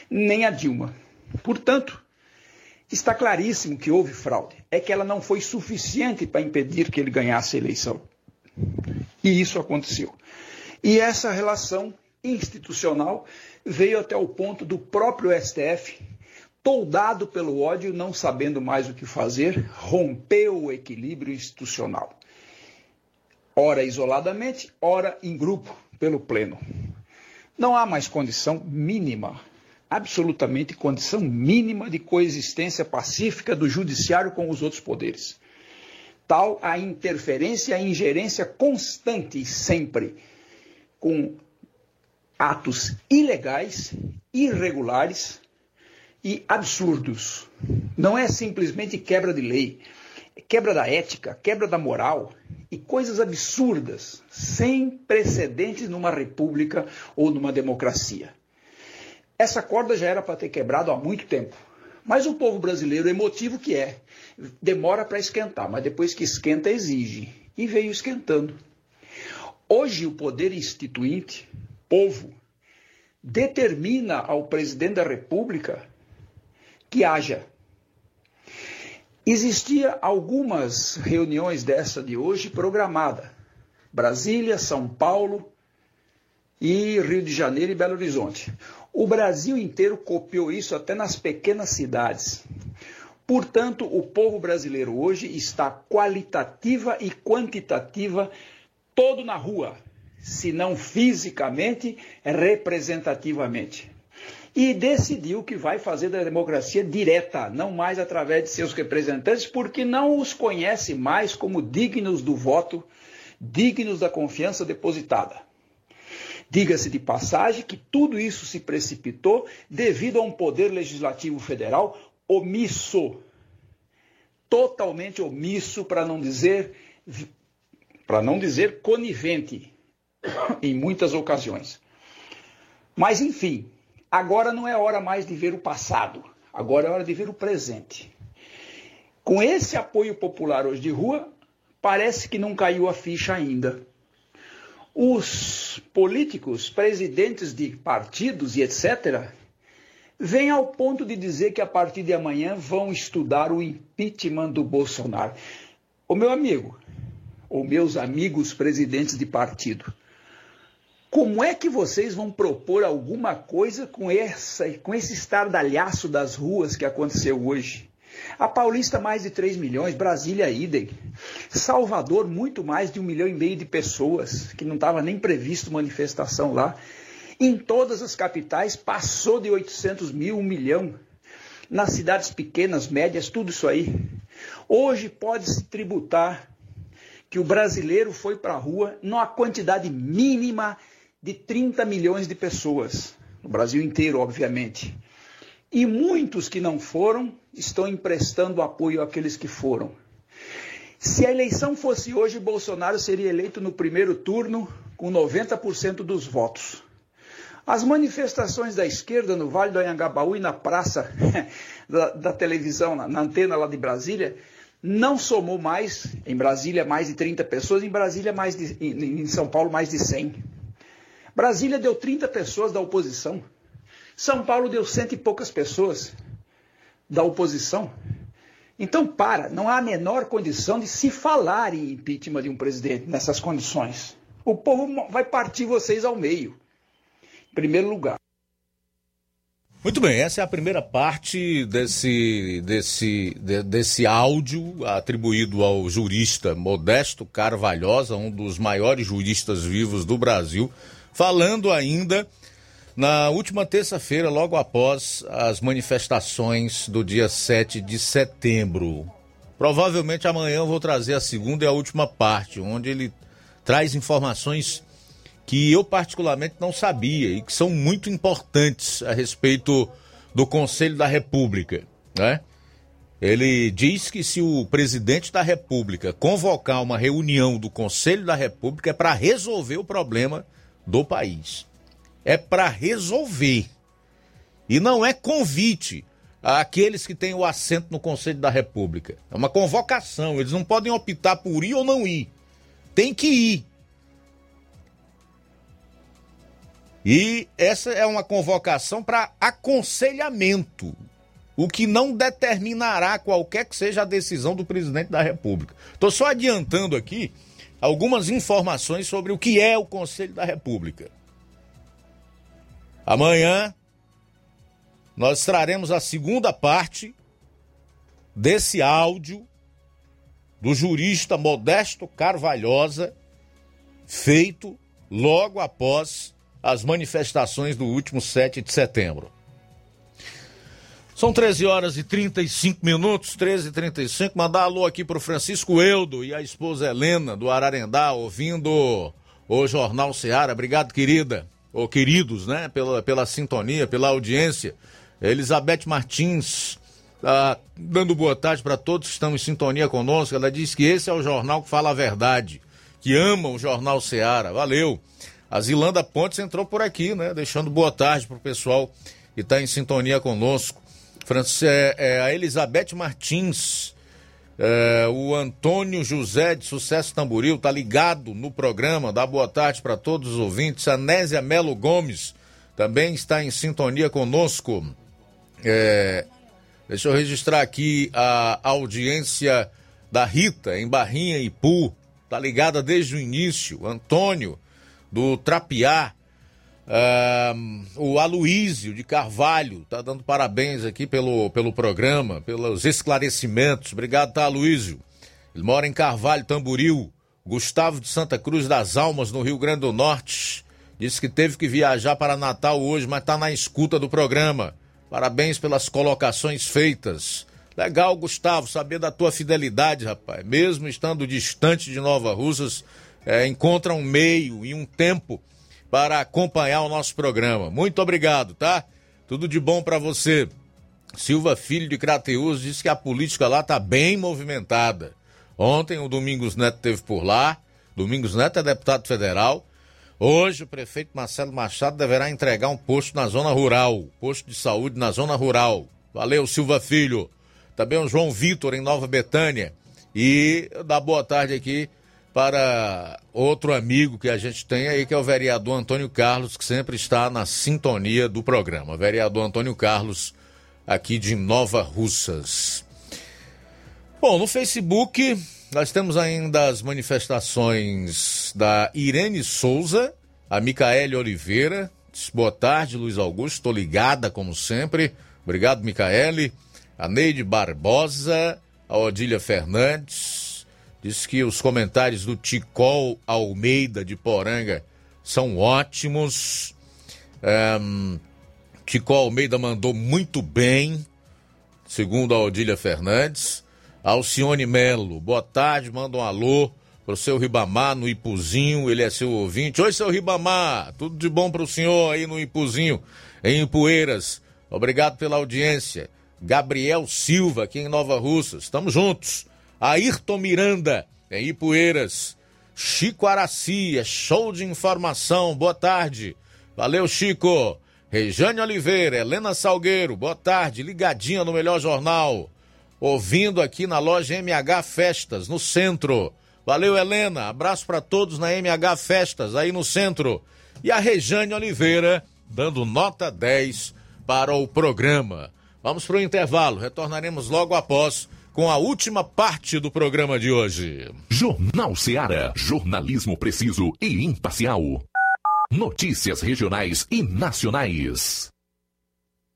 nem a Dilma. Portanto, está claríssimo que houve fraude. É que ela não foi suficiente para impedir que ele ganhasse a eleição. E isso aconteceu. E essa relação institucional veio até o ponto do próprio STF, toldado pelo ódio, não sabendo mais o que fazer, rompeu o equilíbrio institucional. Ora isoladamente, ora em grupo, pelo Pleno. Não há mais condição mínima, absolutamente condição mínima de coexistência pacífica do judiciário com os outros poderes. Tal a interferência, a ingerência constante e sempre com atos ilegais, irregulares e absurdos. Não é simplesmente quebra de lei, quebra da ética, quebra da moral e coisas absurdas, sem precedentes numa república ou numa democracia. Essa corda já era para ter quebrado há muito tempo. Mas o povo brasileiro, emotivo que é, demora para esquentar, mas depois que esquenta, exige. E veio esquentando. Hoje, o poder instituinte, povo, determina ao presidente da República que haja. Existia algumas reuniões dessa de hoje programada. Brasília, São Paulo e Rio de Janeiro e Belo Horizonte. O Brasil inteiro copiou isso até nas pequenas cidades. Portanto, o povo brasileiro hoje está qualitativa e quantitativa todo na rua, se não fisicamente, representativamente. E decidiu que vai fazer da democracia direta, não mais através de seus representantes, porque não os conhece mais como dignos do voto, dignos da confiança depositada. Diga-se de passagem que tudo isso se precipitou devido a um poder legislativo federal omisso, totalmente omisso, para não dizer para não dizer conivente em muitas ocasiões. Mas enfim, agora não é hora mais de ver o passado, agora é hora de ver o presente. Com esse apoio popular hoje de rua, parece que não caiu a ficha ainda os políticos, presidentes de partidos e etc., vêm ao ponto de dizer que a partir de amanhã vão estudar o impeachment do Bolsonaro. O meu amigo, ou meus amigos presidentes de partido, como é que vocês vão propor alguma coisa com, essa, com esse estardalhaço das ruas que aconteceu hoje? A Paulista, mais de 3 milhões, Brasília, idem. Salvador, muito mais de um milhão e meio de pessoas, que não estava nem previsto manifestação lá. Em todas as capitais, passou de 800 mil, um milhão. Nas cidades pequenas, médias, tudo isso aí. Hoje pode-se tributar que o brasileiro foi para a rua numa quantidade mínima de 30 milhões de pessoas. No Brasil inteiro, obviamente. E muitos que não foram estão emprestando apoio àqueles que foram. Se a eleição fosse hoje, Bolsonaro seria eleito no primeiro turno com 90% dos votos. As manifestações da esquerda no Vale do Anhangabaú e na praça da, da televisão, na, na, antena lá de Brasília, não somou mais, em Brasília mais de 30 pessoas, em Brasília mais de, em, em São Paulo mais de 100. Brasília deu 30 pessoas da oposição. São Paulo deu cento e poucas pessoas da oposição. Então, para, não há a menor condição de se falar em impeachment de um presidente nessas condições. O povo vai partir vocês ao meio. Em primeiro lugar. Muito bem, essa é a primeira parte desse, desse, de, desse áudio atribuído ao jurista Modesto Carvalhosa, um dos maiores juristas vivos do Brasil, falando ainda na última terça-feira, logo após as manifestações do dia 7 de setembro. Provavelmente amanhã eu vou trazer a segunda e a última parte, onde ele traz informações que eu particularmente não sabia e que são muito importantes a respeito do Conselho da República, né? Ele diz que se o presidente da República convocar uma reunião do Conselho da República é para resolver o problema do país é para resolver. E não é convite àqueles que têm o assento no Conselho da República. É uma convocação. Eles não podem optar por ir ou não ir. Tem que ir. E essa é uma convocação para aconselhamento, o que não determinará qualquer que seja a decisão do presidente da República. Estou só adiantando aqui algumas informações sobre o que é o Conselho da República. Amanhã nós traremos a segunda parte desse áudio do jurista Modesto Carvalhosa, feito logo após as manifestações do último 7 de setembro. São 13 horas e 35 minutos, 13 e 35. Mandar alô aqui para o Francisco Eudo e a esposa Helena do Ararendá, ouvindo o Jornal Seara. Obrigado, querida ou queridos, né, pela, pela sintonia, pela audiência. Elizabeth Martins, Tá dando boa tarde para todos que estão em sintonia conosco. Ela diz que esse é o jornal que fala a verdade, que ama o Jornal Seara. Valeu. A Zilanda Pontes entrou por aqui, né? Deixando boa tarde pro pessoal que está em sintonia conosco. France, é, é, a Elizabeth Martins, é, o Antônio José de Sucesso Tamboril, tá ligado no programa. Dá boa tarde para todos os ouvintes. A Nésia Melo Gomes também está em sintonia conosco. É, deixa eu registrar aqui a audiência da Rita, em Barrinha e Pu. Tá ligada desde o início. Antônio, do Trapiá. Uh, o Aloísio de Carvalho tá dando parabéns aqui pelo, pelo programa, pelos esclarecimentos. Obrigado, tá, Aloísio? Ele mora em Carvalho, Tamburil. Gustavo de Santa Cruz das Almas, no Rio Grande do Norte. Disse que teve que viajar para Natal hoje, mas tá na escuta do programa. Parabéns pelas colocações feitas. Legal, Gustavo, saber da tua fidelidade, rapaz. Mesmo estando distante de Nova Russas, é, encontra um meio e um tempo para acompanhar o nosso programa. Muito obrigado, tá? Tudo de bom para você. Silva Filho de Crateus disse que a política lá tá bem movimentada. Ontem o Domingos Neto teve por lá. Domingos Neto é deputado federal. Hoje o prefeito Marcelo Machado deverá entregar um posto na zona rural, posto de saúde na zona rural. Valeu, Silva Filho. Também o João Vitor em Nova Betânia. E dá boa tarde aqui para outro amigo que a gente tem aí, que é o vereador Antônio Carlos, que sempre está na sintonia do programa. Vereador Antônio Carlos, aqui de Nova Russas. Bom, no Facebook nós temos ainda as manifestações da Irene Souza, a Micaele Oliveira. Boa tarde, Luiz Augusto. Estou ligada, como sempre. Obrigado, Micaele. A Neide Barbosa, a Odília Fernandes. Diz que os comentários do Ticol Almeida de Poranga são ótimos. Um, Ticol Almeida mandou muito bem, segundo a Odília Fernandes. Alcione Melo, boa tarde, manda um alô pro seu Ribamar no Ipuzinho, ele é seu ouvinte. Oi, seu Ribamar, tudo de bom pro senhor aí no Ipuzinho, em Ipueiras. Obrigado pela audiência. Gabriel Silva, aqui em Nova Russa, estamos juntos. Ayrton Miranda, em Ipueiras. Chico Araci, é show de informação, boa tarde. Valeu, Chico. Rejane Oliveira, Helena Salgueiro, boa tarde, ligadinha no Melhor Jornal ouvindo aqui na loja MH Festas, no centro. Valeu, Helena. Abraço para todos na MH Festas, aí no centro. E a Rejane Oliveira, dando nota 10 para o programa. Vamos para o intervalo. Retornaremos logo após com a última parte do programa de hoje. Jornal Seara. Jornalismo preciso e imparcial. Notícias regionais e nacionais.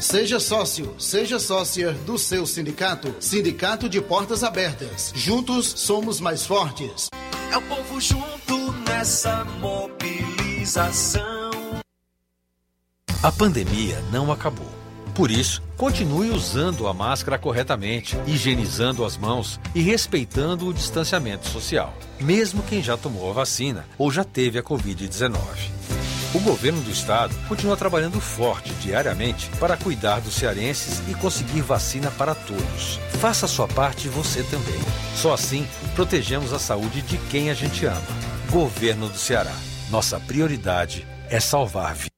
Seja sócio, seja sócia do seu sindicato. Sindicato de Portas Abertas. Juntos somos mais fortes. É o povo junto nessa mobilização. A pandemia não acabou. Por isso, continue usando a máscara corretamente, higienizando as mãos e respeitando o distanciamento social, mesmo quem já tomou a vacina ou já teve a Covid-19. O governo do estado continua trabalhando forte diariamente para cuidar dos cearenses e conseguir vacina para todos. Faça a sua parte você também. Só assim protegemos a saúde de quem a gente ama. Governo do Ceará. Nossa prioridade é salvar vidas.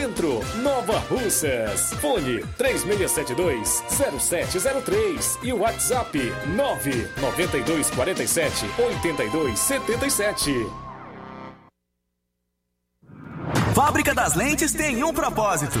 Centro, Nova Russas. Fone 3672-0703 e WhatsApp 99247-8277. Fábrica das Lentes tem um propósito.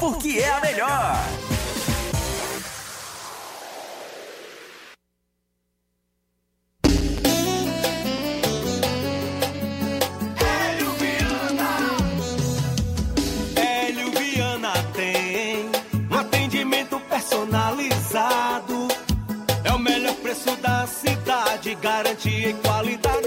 porque é a melhor. Hélio Viana tem um atendimento personalizado. É o melhor preço da cidade, garantia qualidade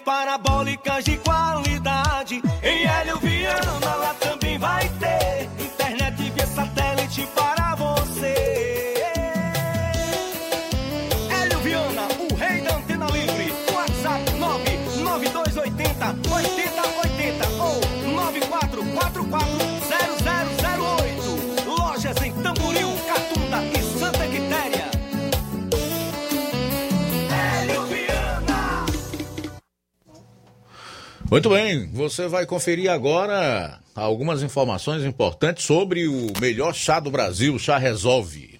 parabólicas de qualidade. Muito bem, você vai conferir agora algumas informações importantes sobre o melhor chá do Brasil, Chá Resolve.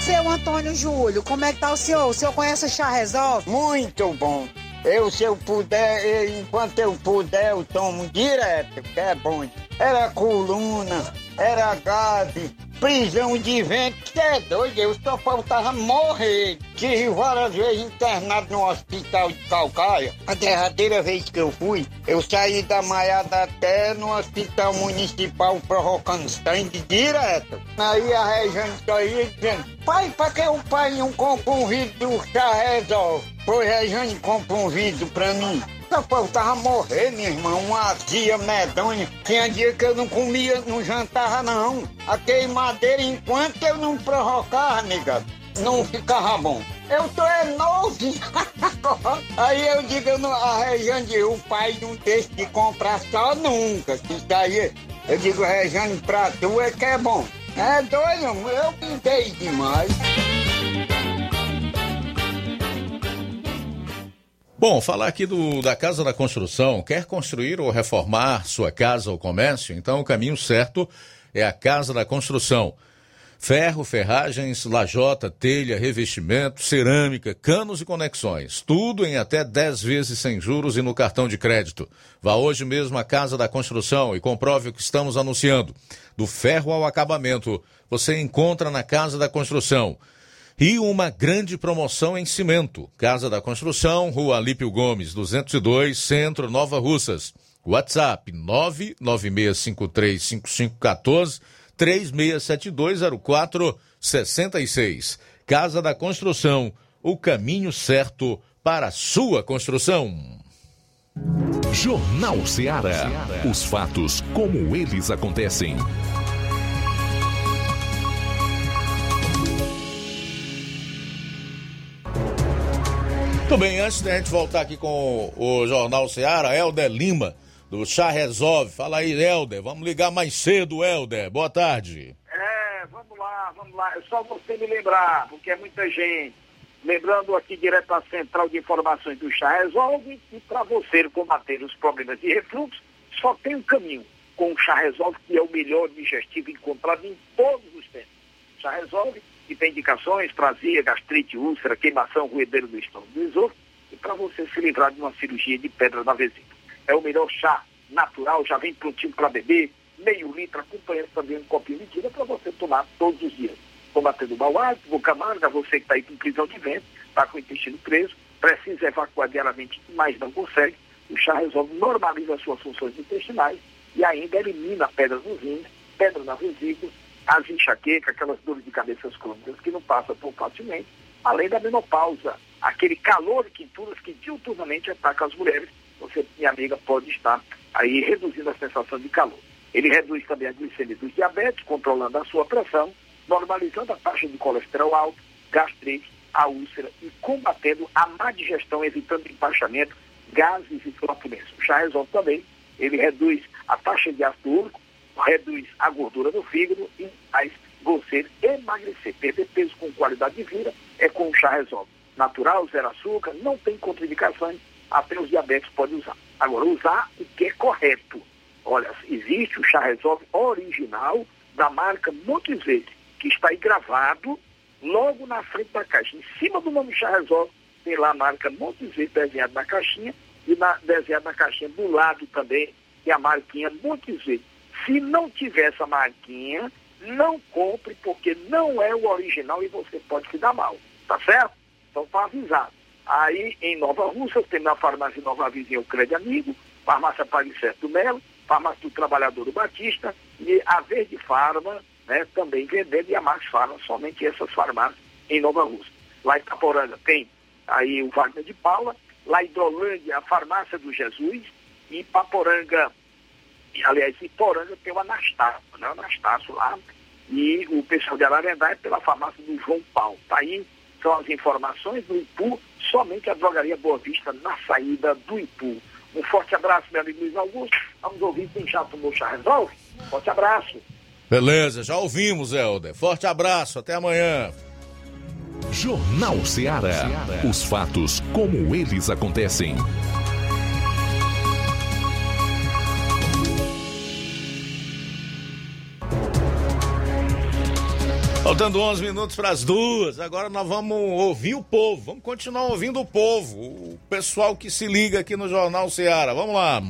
Seu Antônio Júlio, como é que tá o senhor? O senhor conhece o Chá Resolve? Muito bom. Eu, se eu puder, eu- enquanto eu puder, eu tomo direto, que é bom. Era coluna, era gaze, prisão de vento, que é doido, eu só faltava morrer. Tive várias vezes internado no hospital de Calcaia. A derradeira vez que eu fui, eu saí da Maiada até no hospital municipal provocando sangue direto. Aí a Regiane saía dizendo, pai, pra que o pai não compra um do chá resolve? Pois Regiane compra um vidro pra mim. Só faltava morrer, meu irmão, uma azia medonha. Tinha dia que eu não comia, não jantava, não. A queimadeira, enquanto eu não provocava, nega, não ficava bom. Eu tô é novo. aí eu digo, eu não, a Rejane, o pai não deixa de comprar só nunca. Isso daí, eu digo, Rejane, pra tu é que é bom. É doido, eu pintei demais. Bom, falar aqui do, da Casa da Construção. Quer construir ou reformar sua casa ou comércio? Então o caminho certo é a Casa da Construção. Ferro, ferragens, lajota, telha, revestimento, cerâmica, canos e conexões. Tudo em até 10 vezes sem juros e no cartão de crédito. Vá hoje mesmo à Casa da Construção e comprove o que estamos anunciando. Do ferro ao acabamento, você encontra na Casa da Construção. E uma grande promoção em cimento. Casa da Construção, Rua Alípio Gomes, 202, Centro, Nova Russas. WhatsApp 996535514 36720466. Casa da Construção, o caminho certo para a sua construção. Jornal Ceará. Os fatos como eles acontecem. Muito bem, antes da gente voltar aqui com o Jornal Ceará, Helder Lima, do Chá Resolve. Fala aí, Helder. Vamos ligar mais cedo, Helder. Boa tarde. É, vamos lá, vamos lá. É só você me lembrar, porque é muita gente. Lembrando aqui direto à Central de Informações do Chá Resolve, e para você combater os problemas de refluxo, só tem um caminho. Com o Chá Resolve, que é o melhor digestivo encontrado em todos os tempos. Chá Resolve que tem indicações para azia, gastrite, úlcera, queimação, ruedeiro do estômago do esôfago, e para você se livrar de uma cirurgia de pedra na vesícula. É o melhor chá natural, já vem prontinho para beber, meio litro, acompanhando também um copinho de tira para você tomar todos os dias. Combatendo o mau hálito, boca amarga, você que está aí com prisão de vento, está com o intestino preso, precisa evacuar diariamente, mas não consegue, o chá resolve, normaliza as suas funções intestinais e ainda elimina pedras nos rins, pedra na vesícula, as enxaquecas, aquelas dores de cabeças crônicas que não passam tão facilmente, além da menopausa, aquele calor e quinturas que diuturnamente ataca as mulheres. Você, minha amiga, pode estar aí reduzindo a sensação de calor. Ele reduz também a glicemia dos diabetes, controlando a sua pressão, normalizando a taxa de colesterol alto, gastrite, a úlcera e combatendo a má digestão, evitando empachamento, gases e flatulência. Chá resolve também, ele reduz a taxa de ácido úrico, reduz a gordura do fígado e faz você emagrecer. Perder peso com qualidade de vida é com o chá resolve. Natural, zero açúcar, não tem contraindicações, até os diabetes podem usar. Agora, usar o que é correto. Olha, existe o chá resolve original da marca Montezete, que está aí gravado logo na frente da caixa. Em cima do nome chá resolve, tem lá a marca Montezete desenhado na caixinha e na, desenhado na caixinha do lado também tem a marquinha Montezete. Se não tiver essa marquinha, não compre, porque não é o original e você pode se dar mal. Tá certo? Então tá avisado. Aí em Nova Rússia, tem na farmácia Nova Vizinha o Crédito Amigo, farmácia Palicerto do Melo, farmácia do Trabalhador do Batista e a Verde Farma, né, também vendendo, e a Max Farma, somente essas farmácias em Nova Rússia. Lá em Caporanga tem aí o Wagner de Paula, lá em Hidrolândia a farmácia do Jesus e Paporanga aliás, em Poranga tem o Anastácio, né? O Anastácio lá. E o pessoal de Ararendá é pela farmácia do João Paulo. Tá aí são as informações do Ipu, somente a drogaria Boa Vista na saída do Ipu. Um forte abraço, meu amigo Luiz Augusto. Vamos ouvir quem já tomou chá resolve. Forte abraço. Beleza, já ouvimos, Helder. Forte abraço, até amanhã. Jornal Ceará. Os fatos como eles acontecem. Faltando 11 minutos para as duas, agora nós vamos ouvir o povo, vamos continuar ouvindo o povo, o pessoal que se liga aqui no Jornal Ceará. Vamos lá.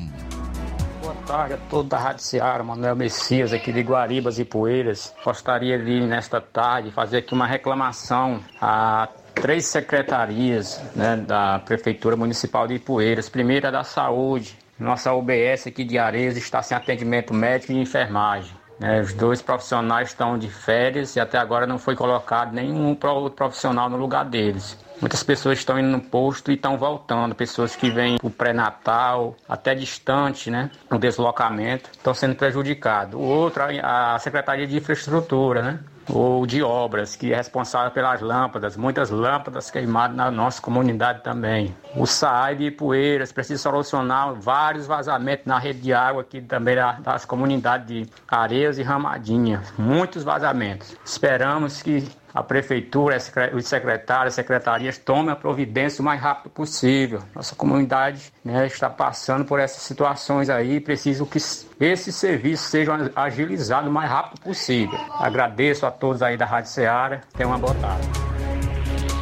Boa tarde a toda da Rádio Seara, Manuel Messias, aqui de Guaribas e Poeiras. Gostaria de, nesta tarde, fazer aqui uma reclamação a três secretarias né, da Prefeitura Municipal de Ipueiras. Primeira da Saúde. Nossa UBS aqui de Areias está sem atendimento médico e enfermagem. Né. os dois profissionais estão de férias e até agora não foi colocado nenhum pro- profissional no lugar deles. Muitas pessoas estão indo no posto e estão voltando. Pessoas que vêm o pré-natal, até distante, né? No deslocamento, estão sendo prejudicados. O outro, a Secretaria de Infraestrutura, né? Ou de Obras, que é responsável pelas lâmpadas. Muitas lâmpadas queimadas na nossa comunidade também. O SAI de Poeiras precisa solucionar vários vazamentos na rede de água aqui também da- das comunidades de Areias e Ramadinha. Muitos vazamentos. Esperamos que a prefeitura, os secretários, as secretarias tomem a providência o mais rápido possível. Nossa comunidade né, está passando por essas situações aí e preciso que s- esses serviços sejam agilizados o mais rápido possível. Agradeço a todos aí da Rádio Ceará. Tenham uma boa tarde.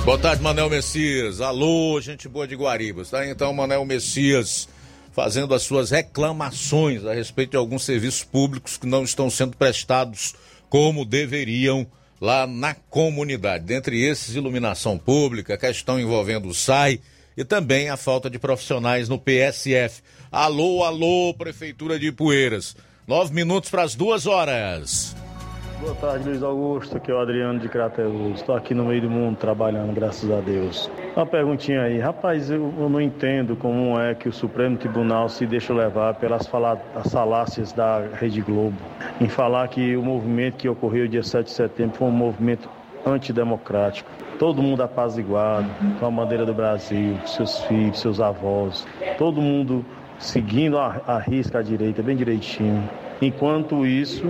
Boa tarde, Manel Messias. Alô, gente boa de Guaribas. Tá então, Manel Messias fazendo as suas reclamações a respeito de alguns serviços públicos que não estão sendo prestados como deveriam lá na comunidade. Dentre esses, iluminação pública, questão envolvendo o SAI e também a falta de profissionais no PSF. Alô, alô, Prefeitura de Ipueiras. Nove minutos para as duas horas. Boa tarde, Luiz Augusto. Aqui é o Adriano de Crateus. Estou aqui no meio do mundo trabalhando, graças a Deus. Uma perguntinha aí. Rapaz, eu, eu não entendo como é que o Supremo Tribunal se deixa levar pelas falácias da Rede Globo em falar que o movimento que ocorreu dia 7 de setembro foi um movimento antidemocrático. Todo mundo apaziguado, com a bandeira do Brasil, seus filhos, seus avós, todo mundo seguindo a, a risca à direita, bem direitinho. Enquanto isso,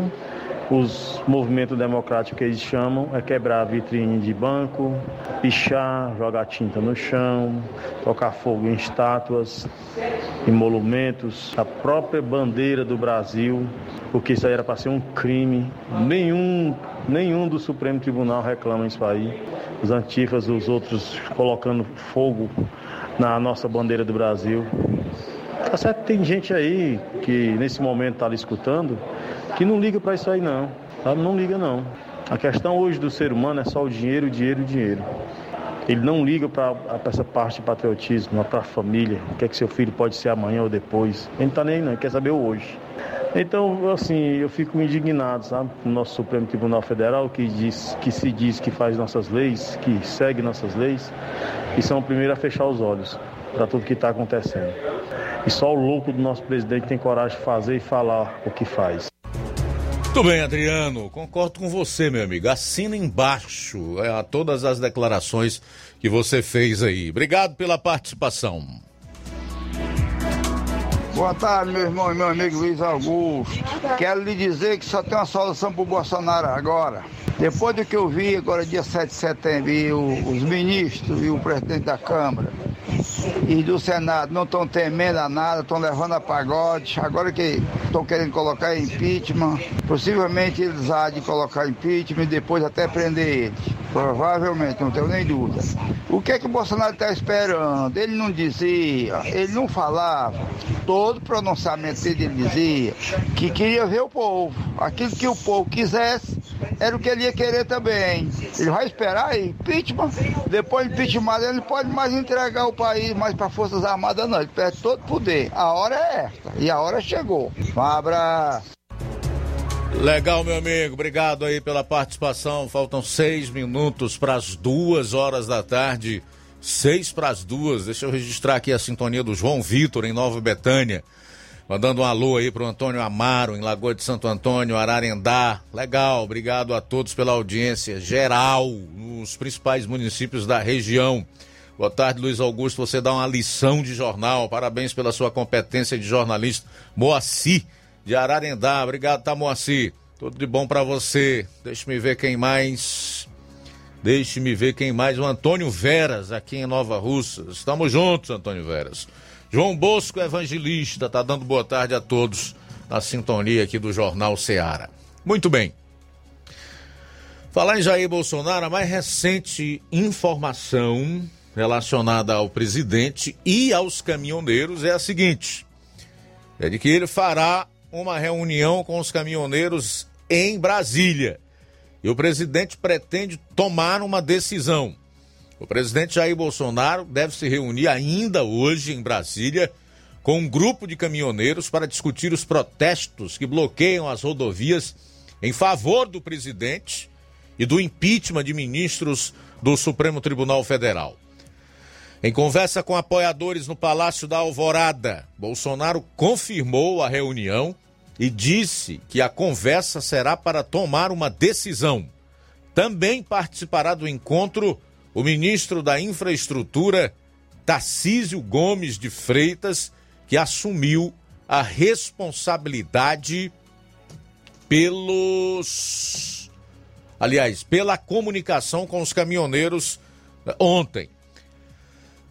os movimentos democráticos que eles chamam é quebrar a vitrine de banco, pichar, jogar tinta no chão, tocar fogo em estátuas, em monumentos, a própria bandeira do Brasil, porque isso aí era para ser um crime. Nenhum, nenhum do Supremo Tribunal reclama isso aí. Os antifas, os outros colocando fogo na nossa bandeira do Brasil. Tá certo, tem gente aí que nesse momento está ali escutando que não liga para isso aí não, sabe? Não liga não. A questão hoje do ser humano é só o dinheiro, o dinheiro, o dinheiro. Ele não liga para essa parte de patriotismo, para a família, o que é que seu filho pode ser amanhã ou depois. Ele não está nem aí não, ele quer saber o hoje. Então, assim, eu fico indignado, sabe, com o nosso Supremo Tribunal Federal, que, diz, que se diz que faz nossas leis, que segue nossas leis, e são o primeiro a fechar os olhos para tudo que está acontecendo. E só o louco do nosso presidente tem coragem de fazer e falar o que faz. Muito bem, Adriano, concordo com você, meu amigo. Assina embaixo é, todas as declarações que você fez aí. Obrigado pela participação. Boa tarde, meu irmão e meu amigo Luiz Augusto. Quero lhe dizer que só tem uma solução para o Bolsonaro agora. Depois do que eu vi agora, dia 7 de setembro, e os ministros e o presidente da Câmara e do Senado não estão temendo a nada, estão levando a pagode. Agora que estão querendo colocar impeachment, possivelmente eles há de colocar impeachment e depois até prender eles. Provavelmente, não tenho nem dúvida. O que é que o Bolsonaro está esperando? Ele não dizia, ele não falava. Pronunciamento dele ele dizia que queria ver o povo. Aquilo que o povo quisesse era o que ele ia querer também. Ele vai esperar impeachment. Depois de impeachment, ele não pode mais entregar o país mais para Forças Armadas, não. Ele perde todo o poder. A hora é esta. E a hora chegou. Um abraço. Legal, meu amigo. Obrigado aí pela participação. Faltam seis minutos para as duas horas da tarde. Seis para as duas. Deixa eu registrar aqui a sintonia do João Vitor em Nova Betânia. Mandando um alô aí pro Antônio Amaro, em Lagoa de Santo Antônio, Ararendá. Legal, obrigado a todos pela audiência geral nos principais municípios da região. Boa tarde, Luiz Augusto. Você dá uma lição de jornal. Parabéns pela sua competência de jornalista. Moacir, de Ararendá. Obrigado, tá, Moacir? Tudo de bom para você. Deixe-me ver quem mais. Deixe-me ver quem mais. O Antônio Veras, aqui em Nova Russa. Estamos juntos, Antônio Veras. João Bosco, evangelista, tá dando boa tarde a todos na sintonia aqui do Jornal Seara. Muito bem. Falar em Jair Bolsonaro, a mais recente informação relacionada ao presidente e aos caminhoneiros é a seguinte: é de que ele fará uma reunião com os caminhoneiros em Brasília. E o presidente pretende tomar uma decisão. O presidente Jair Bolsonaro deve se reunir ainda hoje em Brasília com um grupo de caminhoneiros para discutir os protestos que bloqueiam as rodovias em favor do presidente e do impeachment de ministros do Supremo Tribunal Federal. Em conversa com apoiadores no Palácio da Alvorada, Bolsonaro confirmou a reunião e disse que a conversa será para tomar uma decisão. Também participará do encontro o ministro da Infraestrutura, Tarcísio Gomes de Freitas, que assumiu a responsabilidade pelos. Aliás, pela comunicação com os caminhoneiros ontem.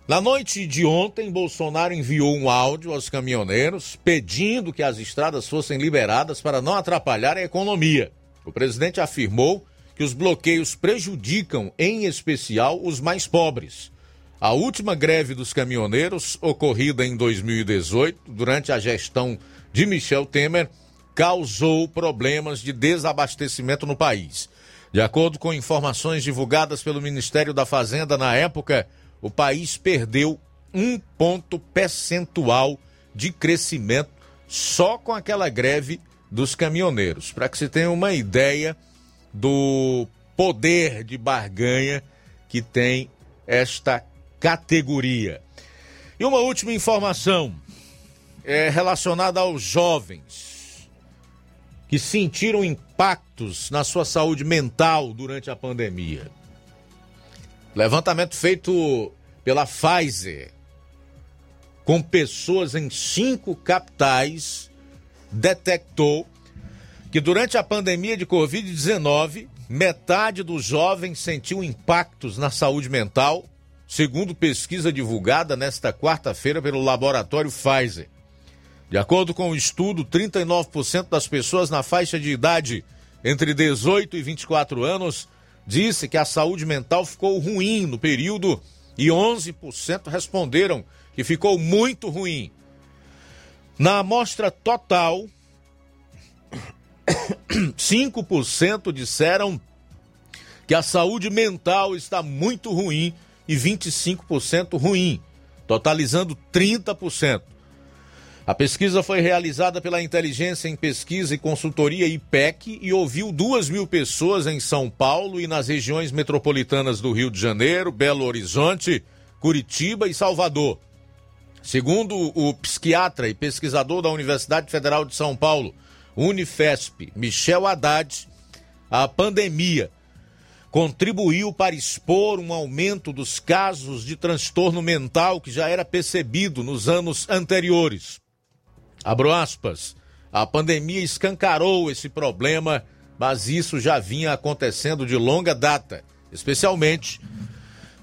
Na noite de ontem, Bolsonaro enviou um áudio aos caminhoneiros pedindo que as estradas fossem liberadas para não atrapalhar a economia. O presidente afirmou que os bloqueios prejudicam, em especial, os mais pobres. A última greve dos caminhoneiros, ocorrida em 2018, durante a gestão de Michel Temer, causou problemas de desabastecimento no país. De acordo com informações divulgadas pelo Ministério da Fazenda na época, o país perdeu um ponto percentual de crescimento só com aquela greve dos caminhoneiros. Para que se tenha uma ideia do poder de barganha que tem esta categoria. E uma última informação é relacionada aos jovens que sentiram impactos na sua saúde mental durante a pandemia. Levantamento feito pela Pfizer com pessoas em cinco capitais detectou que durante a pandemia de Covid-19, metade dos jovens sentiu impactos na saúde mental, segundo pesquisa divulgada nesta quarta-feira pelo laboratório Pfizer. De acordo com o estudo, 39% das pessoas na faixa de idade entre 18 e 24 anos disse que a saúde mental ficou ruim no período e 11% responderam que ficou muito ruim. Na amostra total, 5% disseram que a saúde mental está muito ruim e 25% ruim, totalizando 30%. A pesquisa foi realizada pela Inteligência em Pesquisa e Consultoria IPEC e ouviu duas mil pessoas em São Paulo e nas regiões metropolitanas do Rio de Janeiro, Belo Horizonte, Curitiba e Salvador. Segundo o psiquiatra e pesquisador da Universidade Federal de São Paulo, Unifesp, Michel Haddad, a pandemia contribuiu para expor um aumento dos casos de transtorno mental que já era percebido nos anos anteriores. Abro aspas. A pandemia escancarou esse problema, mas isso já vinha acontecendo de longa data, especialmente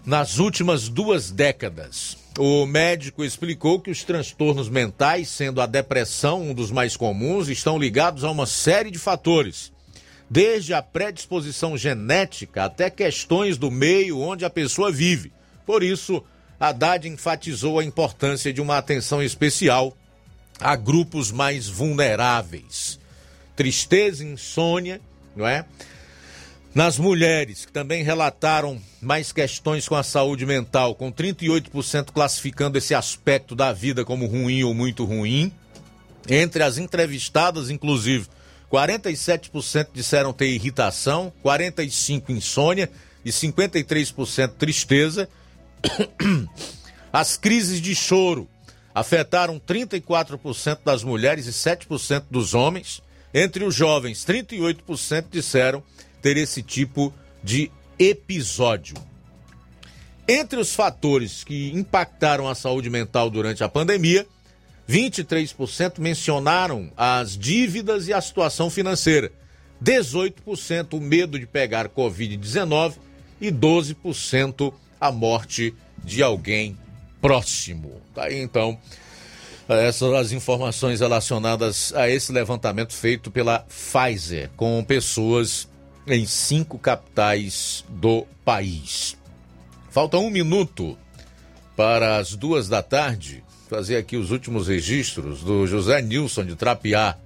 nas últimas duas décadas. O médico explicou que os transtornos mentais, sendo a depressão um dos mais comuns, estão ligados a uma série de fatores, desde a predisposição genética até questões do meio onde a pessoa vive. Por isso, Haddad enfatizou a importância de uma atenção especial a grupos mais vulneráveis. Tristeza, insônia, não é? Nas mulheres, que também relataram mais questões com a saúde mental, com 38% classificando esse aspecto da vida como ruim ou muito ruim. Entre as entrevistadas, inclusive, 47% disseram ter irritação, 45% insônia e 53% tristeza. As crises de choro afetaram 34% das mulheres e 7% dos homens. Entre os jovens, 38% disseram ter esse tipo de episódio. Entre os fatores que impactaram a saúde mental durante a pandemia, 23% mencionaram as dívidas e a situação financeira, 18% o medo de pegar Covid-19 e 12% a morte de alguém próximo. Tá aí então essas as informações relacionadas a esse levantamento feito pela Pfizer com pessoas em cinco capitais do país. Falta um minuto para as duas da tarde. fazer aqui os últimos registros do José Nilson de Trapiá.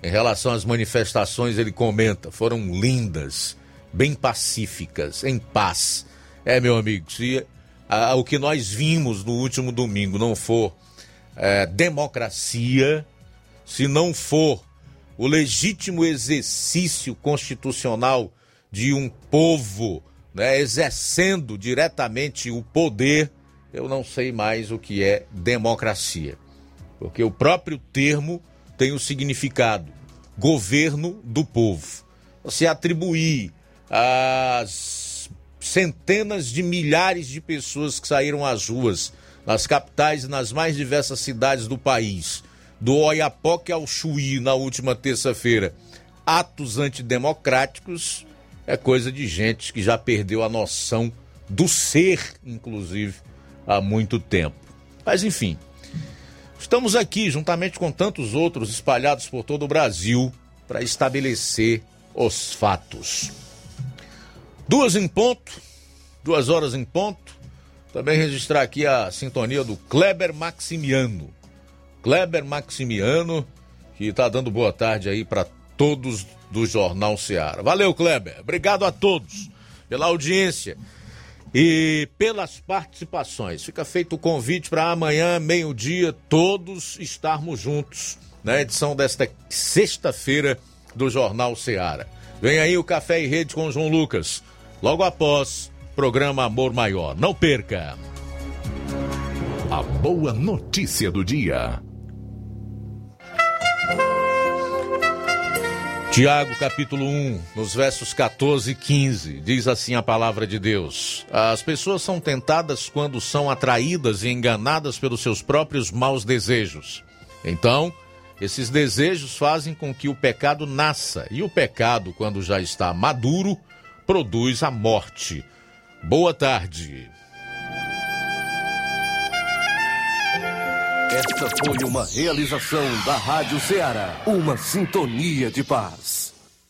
Em relação às manifestações, ele comenta: foram lindas, bem pacíficas, em paz. É, meu amigo, se ah, o que nós vimos no último domingo não for é, democracia, se não for o legítimo exercício constitucional de um povo né, exercendo diretamente o poder, eu não sei mais o que é democracia. Porque o próprio termo tem o significado governo do povo. Você atribuir às centenas de milhares de pessoas que saíram às ruas, nas capitais e nas mais diversas cidades do país, do Oiapoque ao Chuí na última terça-feira, atos antidemocráticos, é coisa de gente que já perdeu a noção do ser, inclusive, há muito tempo. Mas enfim, estamos aqui juntamente com tantos outros espalhados por todo o Brasil para estabelecer os fatos. Duas em ponto, duas horas em ponto. Também registrar aqui a sintonia do Kleber Maximiano. Kleber Maximiano, que está dando boa tarde aí para todos do Jornal Ceará. Valeu, Kleber. Obrigado a todos pela audiência e pelas participações. Fica feito o convite para amanhã, meio-dia, todos estarmos juntos na edição desta sexta-feira do Jornal Ceará. Vem aí o Café e Rede com João Lucas. Logo após, programa Amor Maior. Não perca! A boa notícia do dia. Tiago capítulo 1, nos versos 14 e 15, diz assim a palavra de Deus: As pessoas são tentadas quando são atraídas e enganadas pelos seus próprios maus desejos. Então, esses desejos fazem com que o pecado nasça, e o pecado, quando já está maduro, produz a morte. Boa tarde. Esta foi uma realização da Rádio Ceará, uma sintonia de paz.